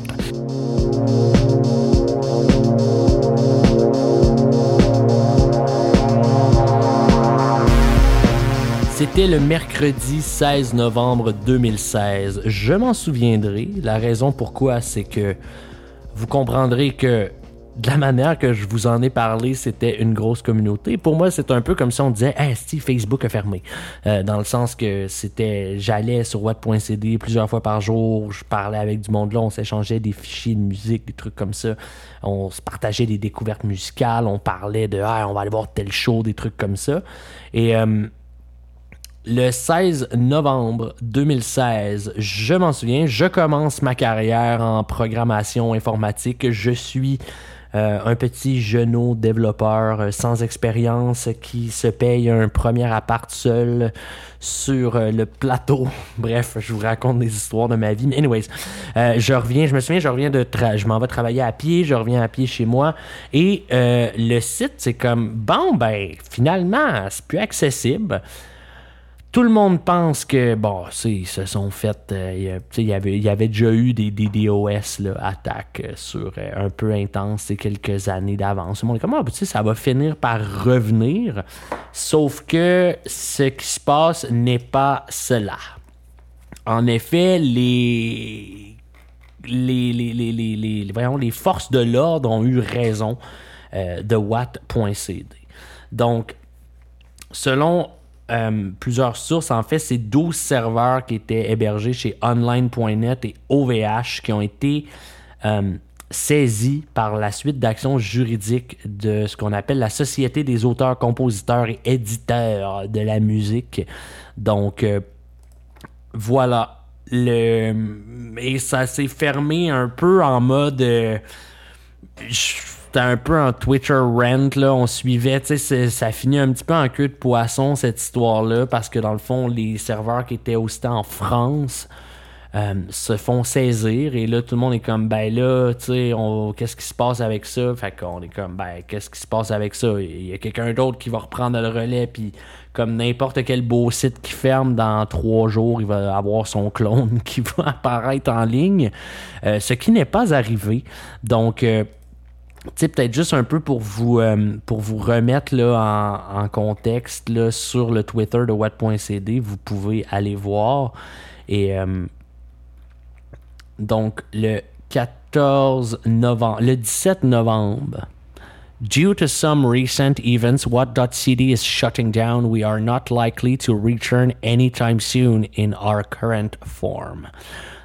C'était le mercredi 16 novembre 2016. Je m'en souviendrai. La raison pourquoi, c'est que vous comprendrez que de la manière que je vous en ai parlé, c'était une grosse communauté. Pour moi, c'est un peu comme si on disait Hey, si Facebook a fermé. Euh, dans le sens que c'était j'allais sur what.cd plusieurs fois par jour, je parlais avec du monde là, on s'échangeait des fichiers de musique, des trucs comme ça. On se partageait des découvertes musicales, on parlait de Ah, on va aller voir tel show, des trucs comme ça. Et euh, le 16 novembre 2016, je m'en souviens, je commence ma carrière en programmation informatique. Je suis euh, un petit genou développeur euh, sans expérience qui se paye un premier appart seul sur euh, le plateau. Bref, je vous raconte des histoires de ma vie. Mais anyways, je reviens, je me souviens, je reviens de je m'en vais travailler à pied, je reviens à pied chez moi et le site c'est comme bon ben finalement c'est plus accessible. Tout le monde pense que, bon, ils se sont fait. Euh, il y, avait, déjà eu des, DDoS là, attaques euh, sur euh, un peu intenses quelques années d'avance. Le monde est comme, ah, ben, ça va finir par revenir. Sauf que ce qui se passe n'est pas cela. En effet, les. Les, les, les, les, voyons, les forces de l'ordre ont eu raison de Watt.cd. Donc, selon euh, plusieurs sources. En fait, c'est 12 serveurs qui étaient hébergés chez online.net et OVH qui ont été euh, saisis par la suite d'actions juridiques de ce qu'on appelle la Société des auteurs, compositeurs et éditeurs de la musique. Donc, euh, voilà. Le... Et ça s'est fermé un peu en mode c'était un peu un Twitter rant, là. On suivait, tu sais, ça finit un petit peu en queue de poisson, cette histoire-là, parce que dans le fond, les serveurs qui étaient aussi en France euh, se font saisir. Et là, tout le monde est comme, ben là, tu sais, qu'est-ce qui se passe avec ça? Fait qu'on est comme, ben, qu'est-ce qui se passe avec ça? Il y a quelqu'un d'autre qui va reprendre le relais, puis comme n'importe quel beau site qui ferme dans trois jours, il va avoir son clone qui va apparaître en ligne, euh, ce qui n'est pas arrivé. Donc, euh, peut-être juste un peu pour vous, euh, pour vous remettre là, en, contexte là, sur le Twitter de What.cd, vous pouvez aller voir. Euh, donc, le 14 novembre, le 17 novembre, Due to some recent events, What.cd is shutting down. We are not likely to return anytime soon in our current form.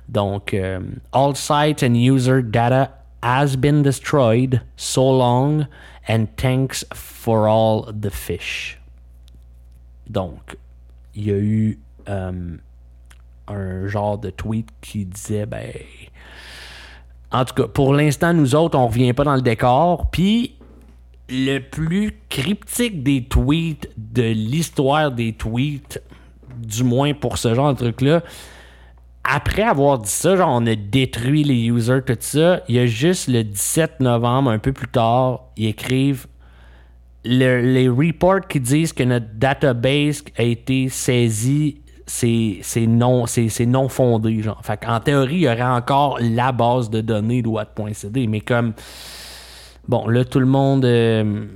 Donc, euh, all site and user data has been destroyed so long and thanks for all the fish. Donc, il y a eu euh, un genre de tweet qui disait ben en tout cas, pour l'instant, nous autres, on revient pas dans le décor. Puis, le plus cryptique des tweets de l'histoire des tweets, du moins pour ce genre de truc-là, après avoir dit ça, genre on a détruit les users, tout ça, il y a juste le 17 novembre, un peu plus tard, ils écrivent les reports qui disent que notre database a été saisi, c'est non, non fondé. Genre. Fait en théorie, il y aurait encore la base de données de Watt.cd, mais comme bon, là, tout le monde euh,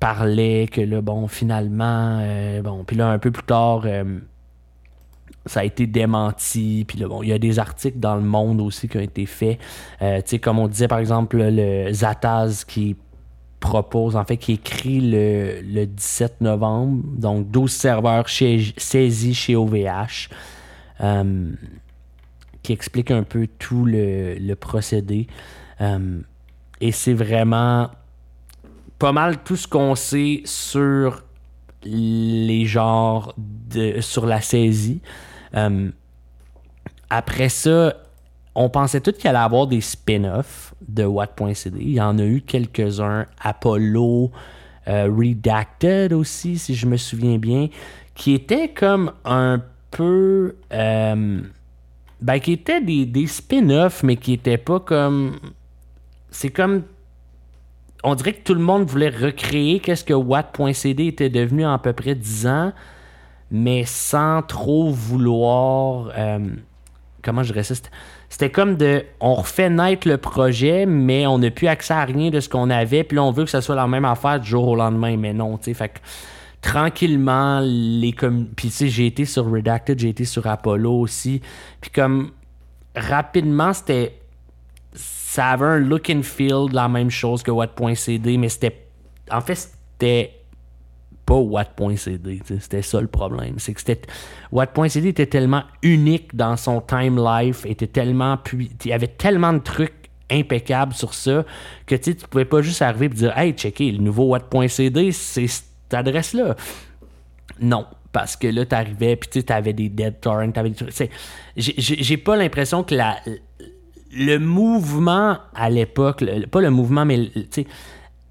parlait que là, bon, finalement, euh, bon, puis là, un peu plus tard. Euh, ça a été démenti. Puis bon, il y a des articles dans le monde aussi qui ont été faits. Euh, tu sais, comme on disait par exemple le Zataz qui propose, en fait, qui écrit le, 17 novembre, donc 12 serveurs saisis chez OVH, euh, qui explique un peu tout le, procédé. Euh, et c'est vraiment pas mal tout ce qu'on sait sur les genres de, sur la saisie. Euh, après ça, on pensait tout qu'il allait avoir des spin-offs de Watt.cd. Il y en a eu quelques-uns. Apollo, euh, Redacted aussi, si je me souviens bien, qui étaient comme un peu. Euh, ben, qui étaient des, des spin-offs, mais qui étaient pas comme. C'est comme. on dirait que tout le monde voulait recréer qu'est-ce que Watt.cd était devenu en à peu près 10 ans, mais sans trop vouloir. euh, comment je dirais ça? C'était- comme de. On refait naître le projet, mais on n'a plus accès à rien de ce qu'on avait, puis là, on veut que ça soit la même affaire du jour au lendemain, mais non, tu sais. Fait que tranquillement, les comme Puis tu sais, j'ai été sur Redacted, j'ai été sur Apollo aussi. Puis comme rapidement, c'était. Ça avait un look and feel de la même chose que Watt.cd, mais c'était. En fait, c'était pas Watt.cd. C'était ça le problème. C'est que c'était. Watt.cd était tellement unique dans son time life, était tellement. Il y avait tellement de trucs impeccables sur ça que tu pouvais pas juste arriver et dire Hey, checker, le nouveau Watt.cd, c'est cette adresse-là. Non, parce que là, t'arrivais, puis tu sais, t'avais des dead torrents, t'avais des trucs. J'ai pas l'impression que la, le mouvement à l'époque, pas le mouvement, mais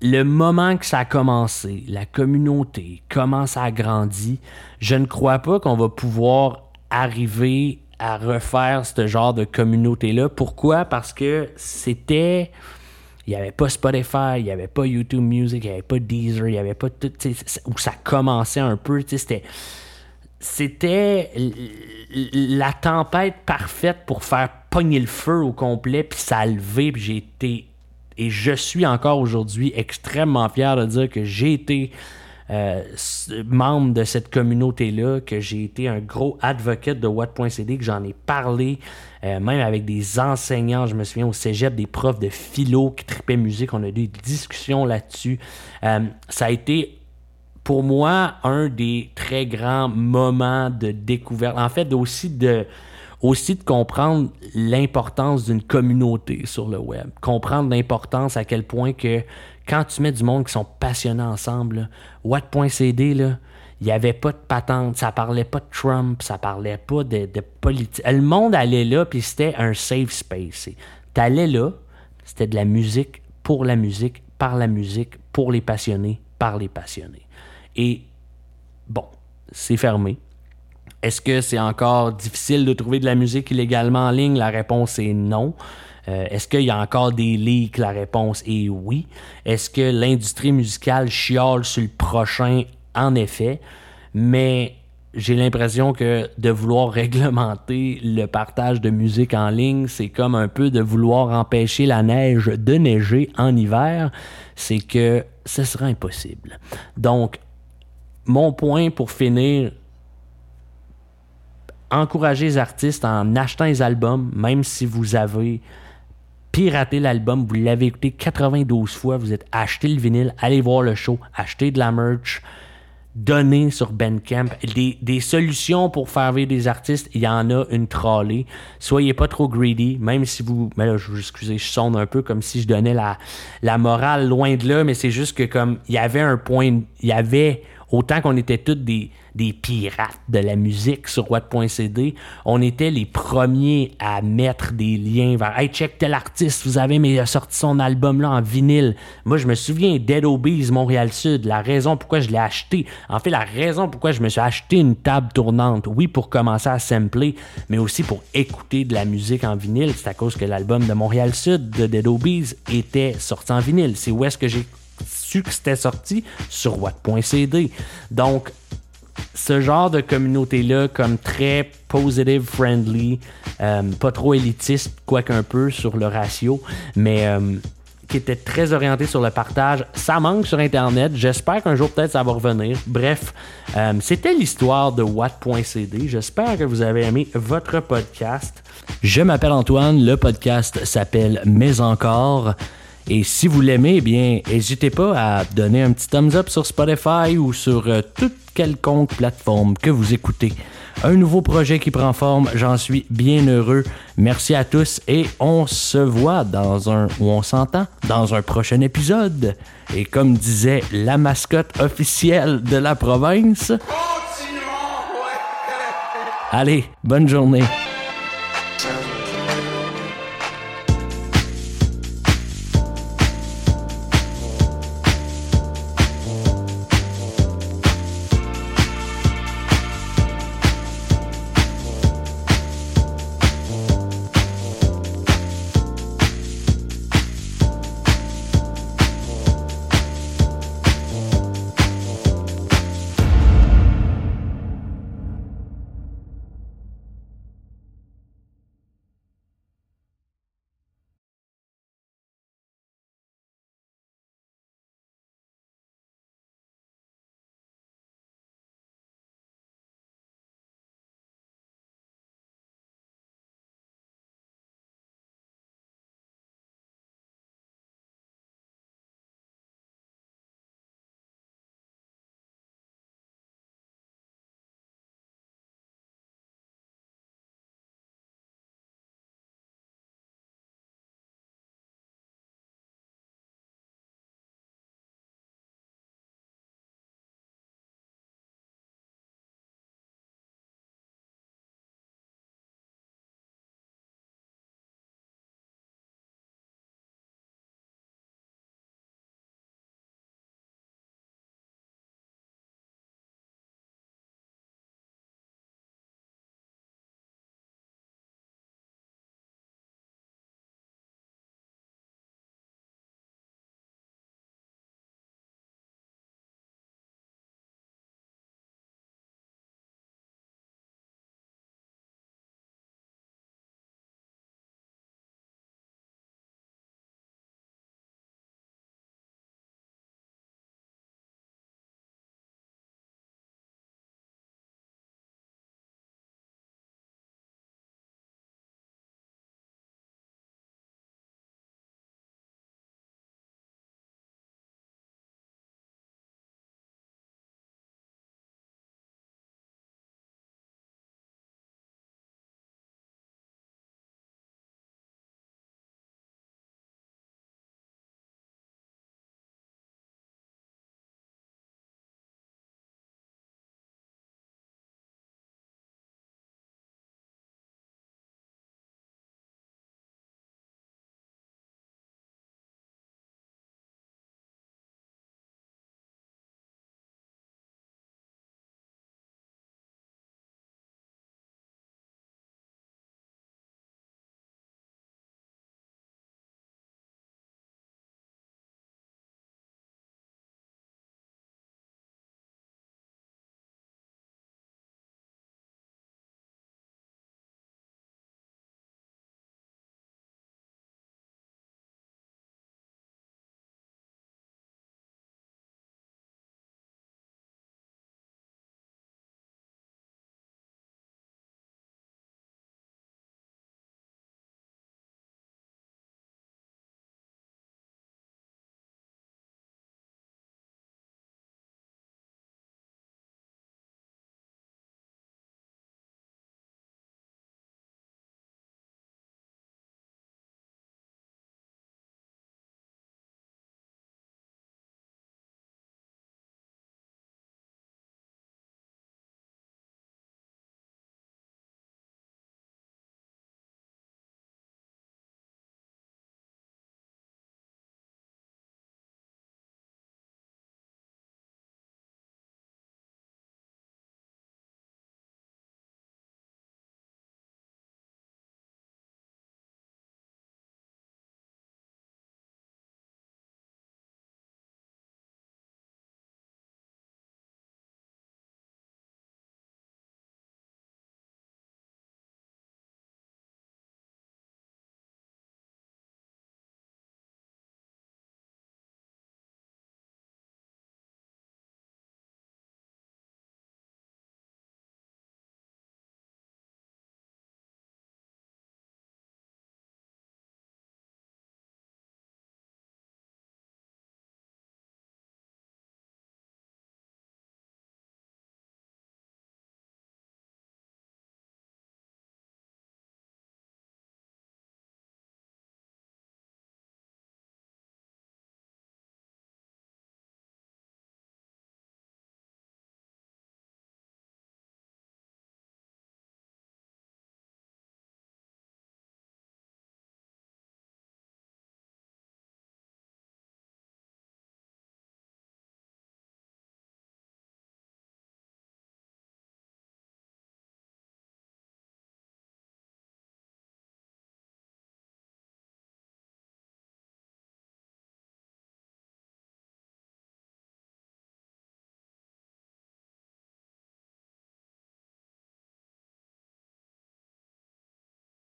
le- moment que ça a commencé, la communauté, comment ça a grandi, je ne crois pas qu'on va pouvoir arriver à refaire ce genre de communauté-là. Pourquoi? Parce que c'était. Il n'y avait pas Spotify, il n'y avait pas YouTube Music, il n'y avait pas Deezer, il n'y avait pas tout. Où ça commençait un peu. C'était c'était la tempête parfaite pour faire pogner le feu au complet, puis ça a levé, puis j'ai été, et je suis encore aujourd'hui extrêmement fier de dire que j'ai été euh, membre de cette communauté-là, que j'ai été un gros advocate de Watt.cd, que j'en ai parlé, euh, même avec des enseignants, je me souviens au cégep, des profs de philo qui tripaient musique, on a eu des discussions là-dessus. Euh, ça a été pour moi, un des très grands moments de découverte, en fait, aussi de, aussi de comprendre l'importance d'une communauté sur le web. Comprendre l'importance à quel point que quand tu mets du monde qui sont passionnés ensemble, là, Watt.cd, là, il n'y avait pas de patente, ça parlait pas de Trump, ça parlait pas de, de politique. Le monde allait là, puis c'était un safe space. Tu allais là, c'était de la musique pour la musique, par la musique, pour les passionnés, par les passionnés. Et bon, c'est fermé. Est-ce que c'est encore difficile de trouver de la musique illégalement en ligne? La réponse est non. Euh, Est-ce qu'il y a encore des leaks? La réponse est oui. Est-ce que l'industrie musicale chiale sur le prochain? En effet. Mais j'ai l'impression que de vouloir réglementer le partage de musique en ligne, c'est comme un peu de vouloir empêcher la neige de neiger en hiver. C'est que ce sera impossible. Donc, mon point pour finir, encourager les artistes en achetant les albums, même si vous avez piraté l'album, vous l'avez écouté 92 fois, vous êtes acheté le vinyle, allez voir le show, acheter de la merch, donner sur Bandcamp. Des, des solutions pour faire vivre des artistes, il y en a une trollée. Soyez pas trop greedy, même si vous... Mais là, je, excusez, je sonne un peu comme si je donnais la, la morale loin de là, mais c'est juste que comme il y avait un point... Il y avait... Autant qu'on était tous des, des pirates de la musique sur Watt.cd, on était les premiers à mettre des liens vers Hey, check tel artiste, vous avez mais il a sorti son album là en vinyle. Moi, je me souviens Dead Obies Montréal Sud, la raison pourquoi je l'ai acheté. En fait, la raison pourquoi je me suis acheté une table tournante, oui, pour commencer à sampler, mais aussi pour écouter de la musique en vinyle, c'est à cause que l'album de Montréal Sud de Dead Obies était sorti en vinyle. C'est où est-ce que j'ai su que c'était sorti? Sur Watt.cd. Donc, ce genre de communauté-là, comme très positive, friendly, euh, pas trop élitiste, quoique un peu sur le ratio, mais euh, qui était très orienté sur le partage, ça manque sur Internet. J'espère qu'un jour, peut-être, ça va revenir. Bref, euh, c'était l'histoire de Watt.cd. J'espère que vous avez aimé votre podcast. Je m'appelle Antoine, le podcast s'appelle Mais encore. Et si vous l'aimez, eh bien, n'hésitez pas à donner un petit thumbs up sur Spotify ou sur euh, toute quelconque plateforme que vous écoutez. Un nouveau projet qui prend forme, j'en suis bien heureux. Merci à tous et on se voit dans un, ou on s'entend dans un prochain épisode. Et comme disait la mascotte officielle de la province, allez, bonne journée.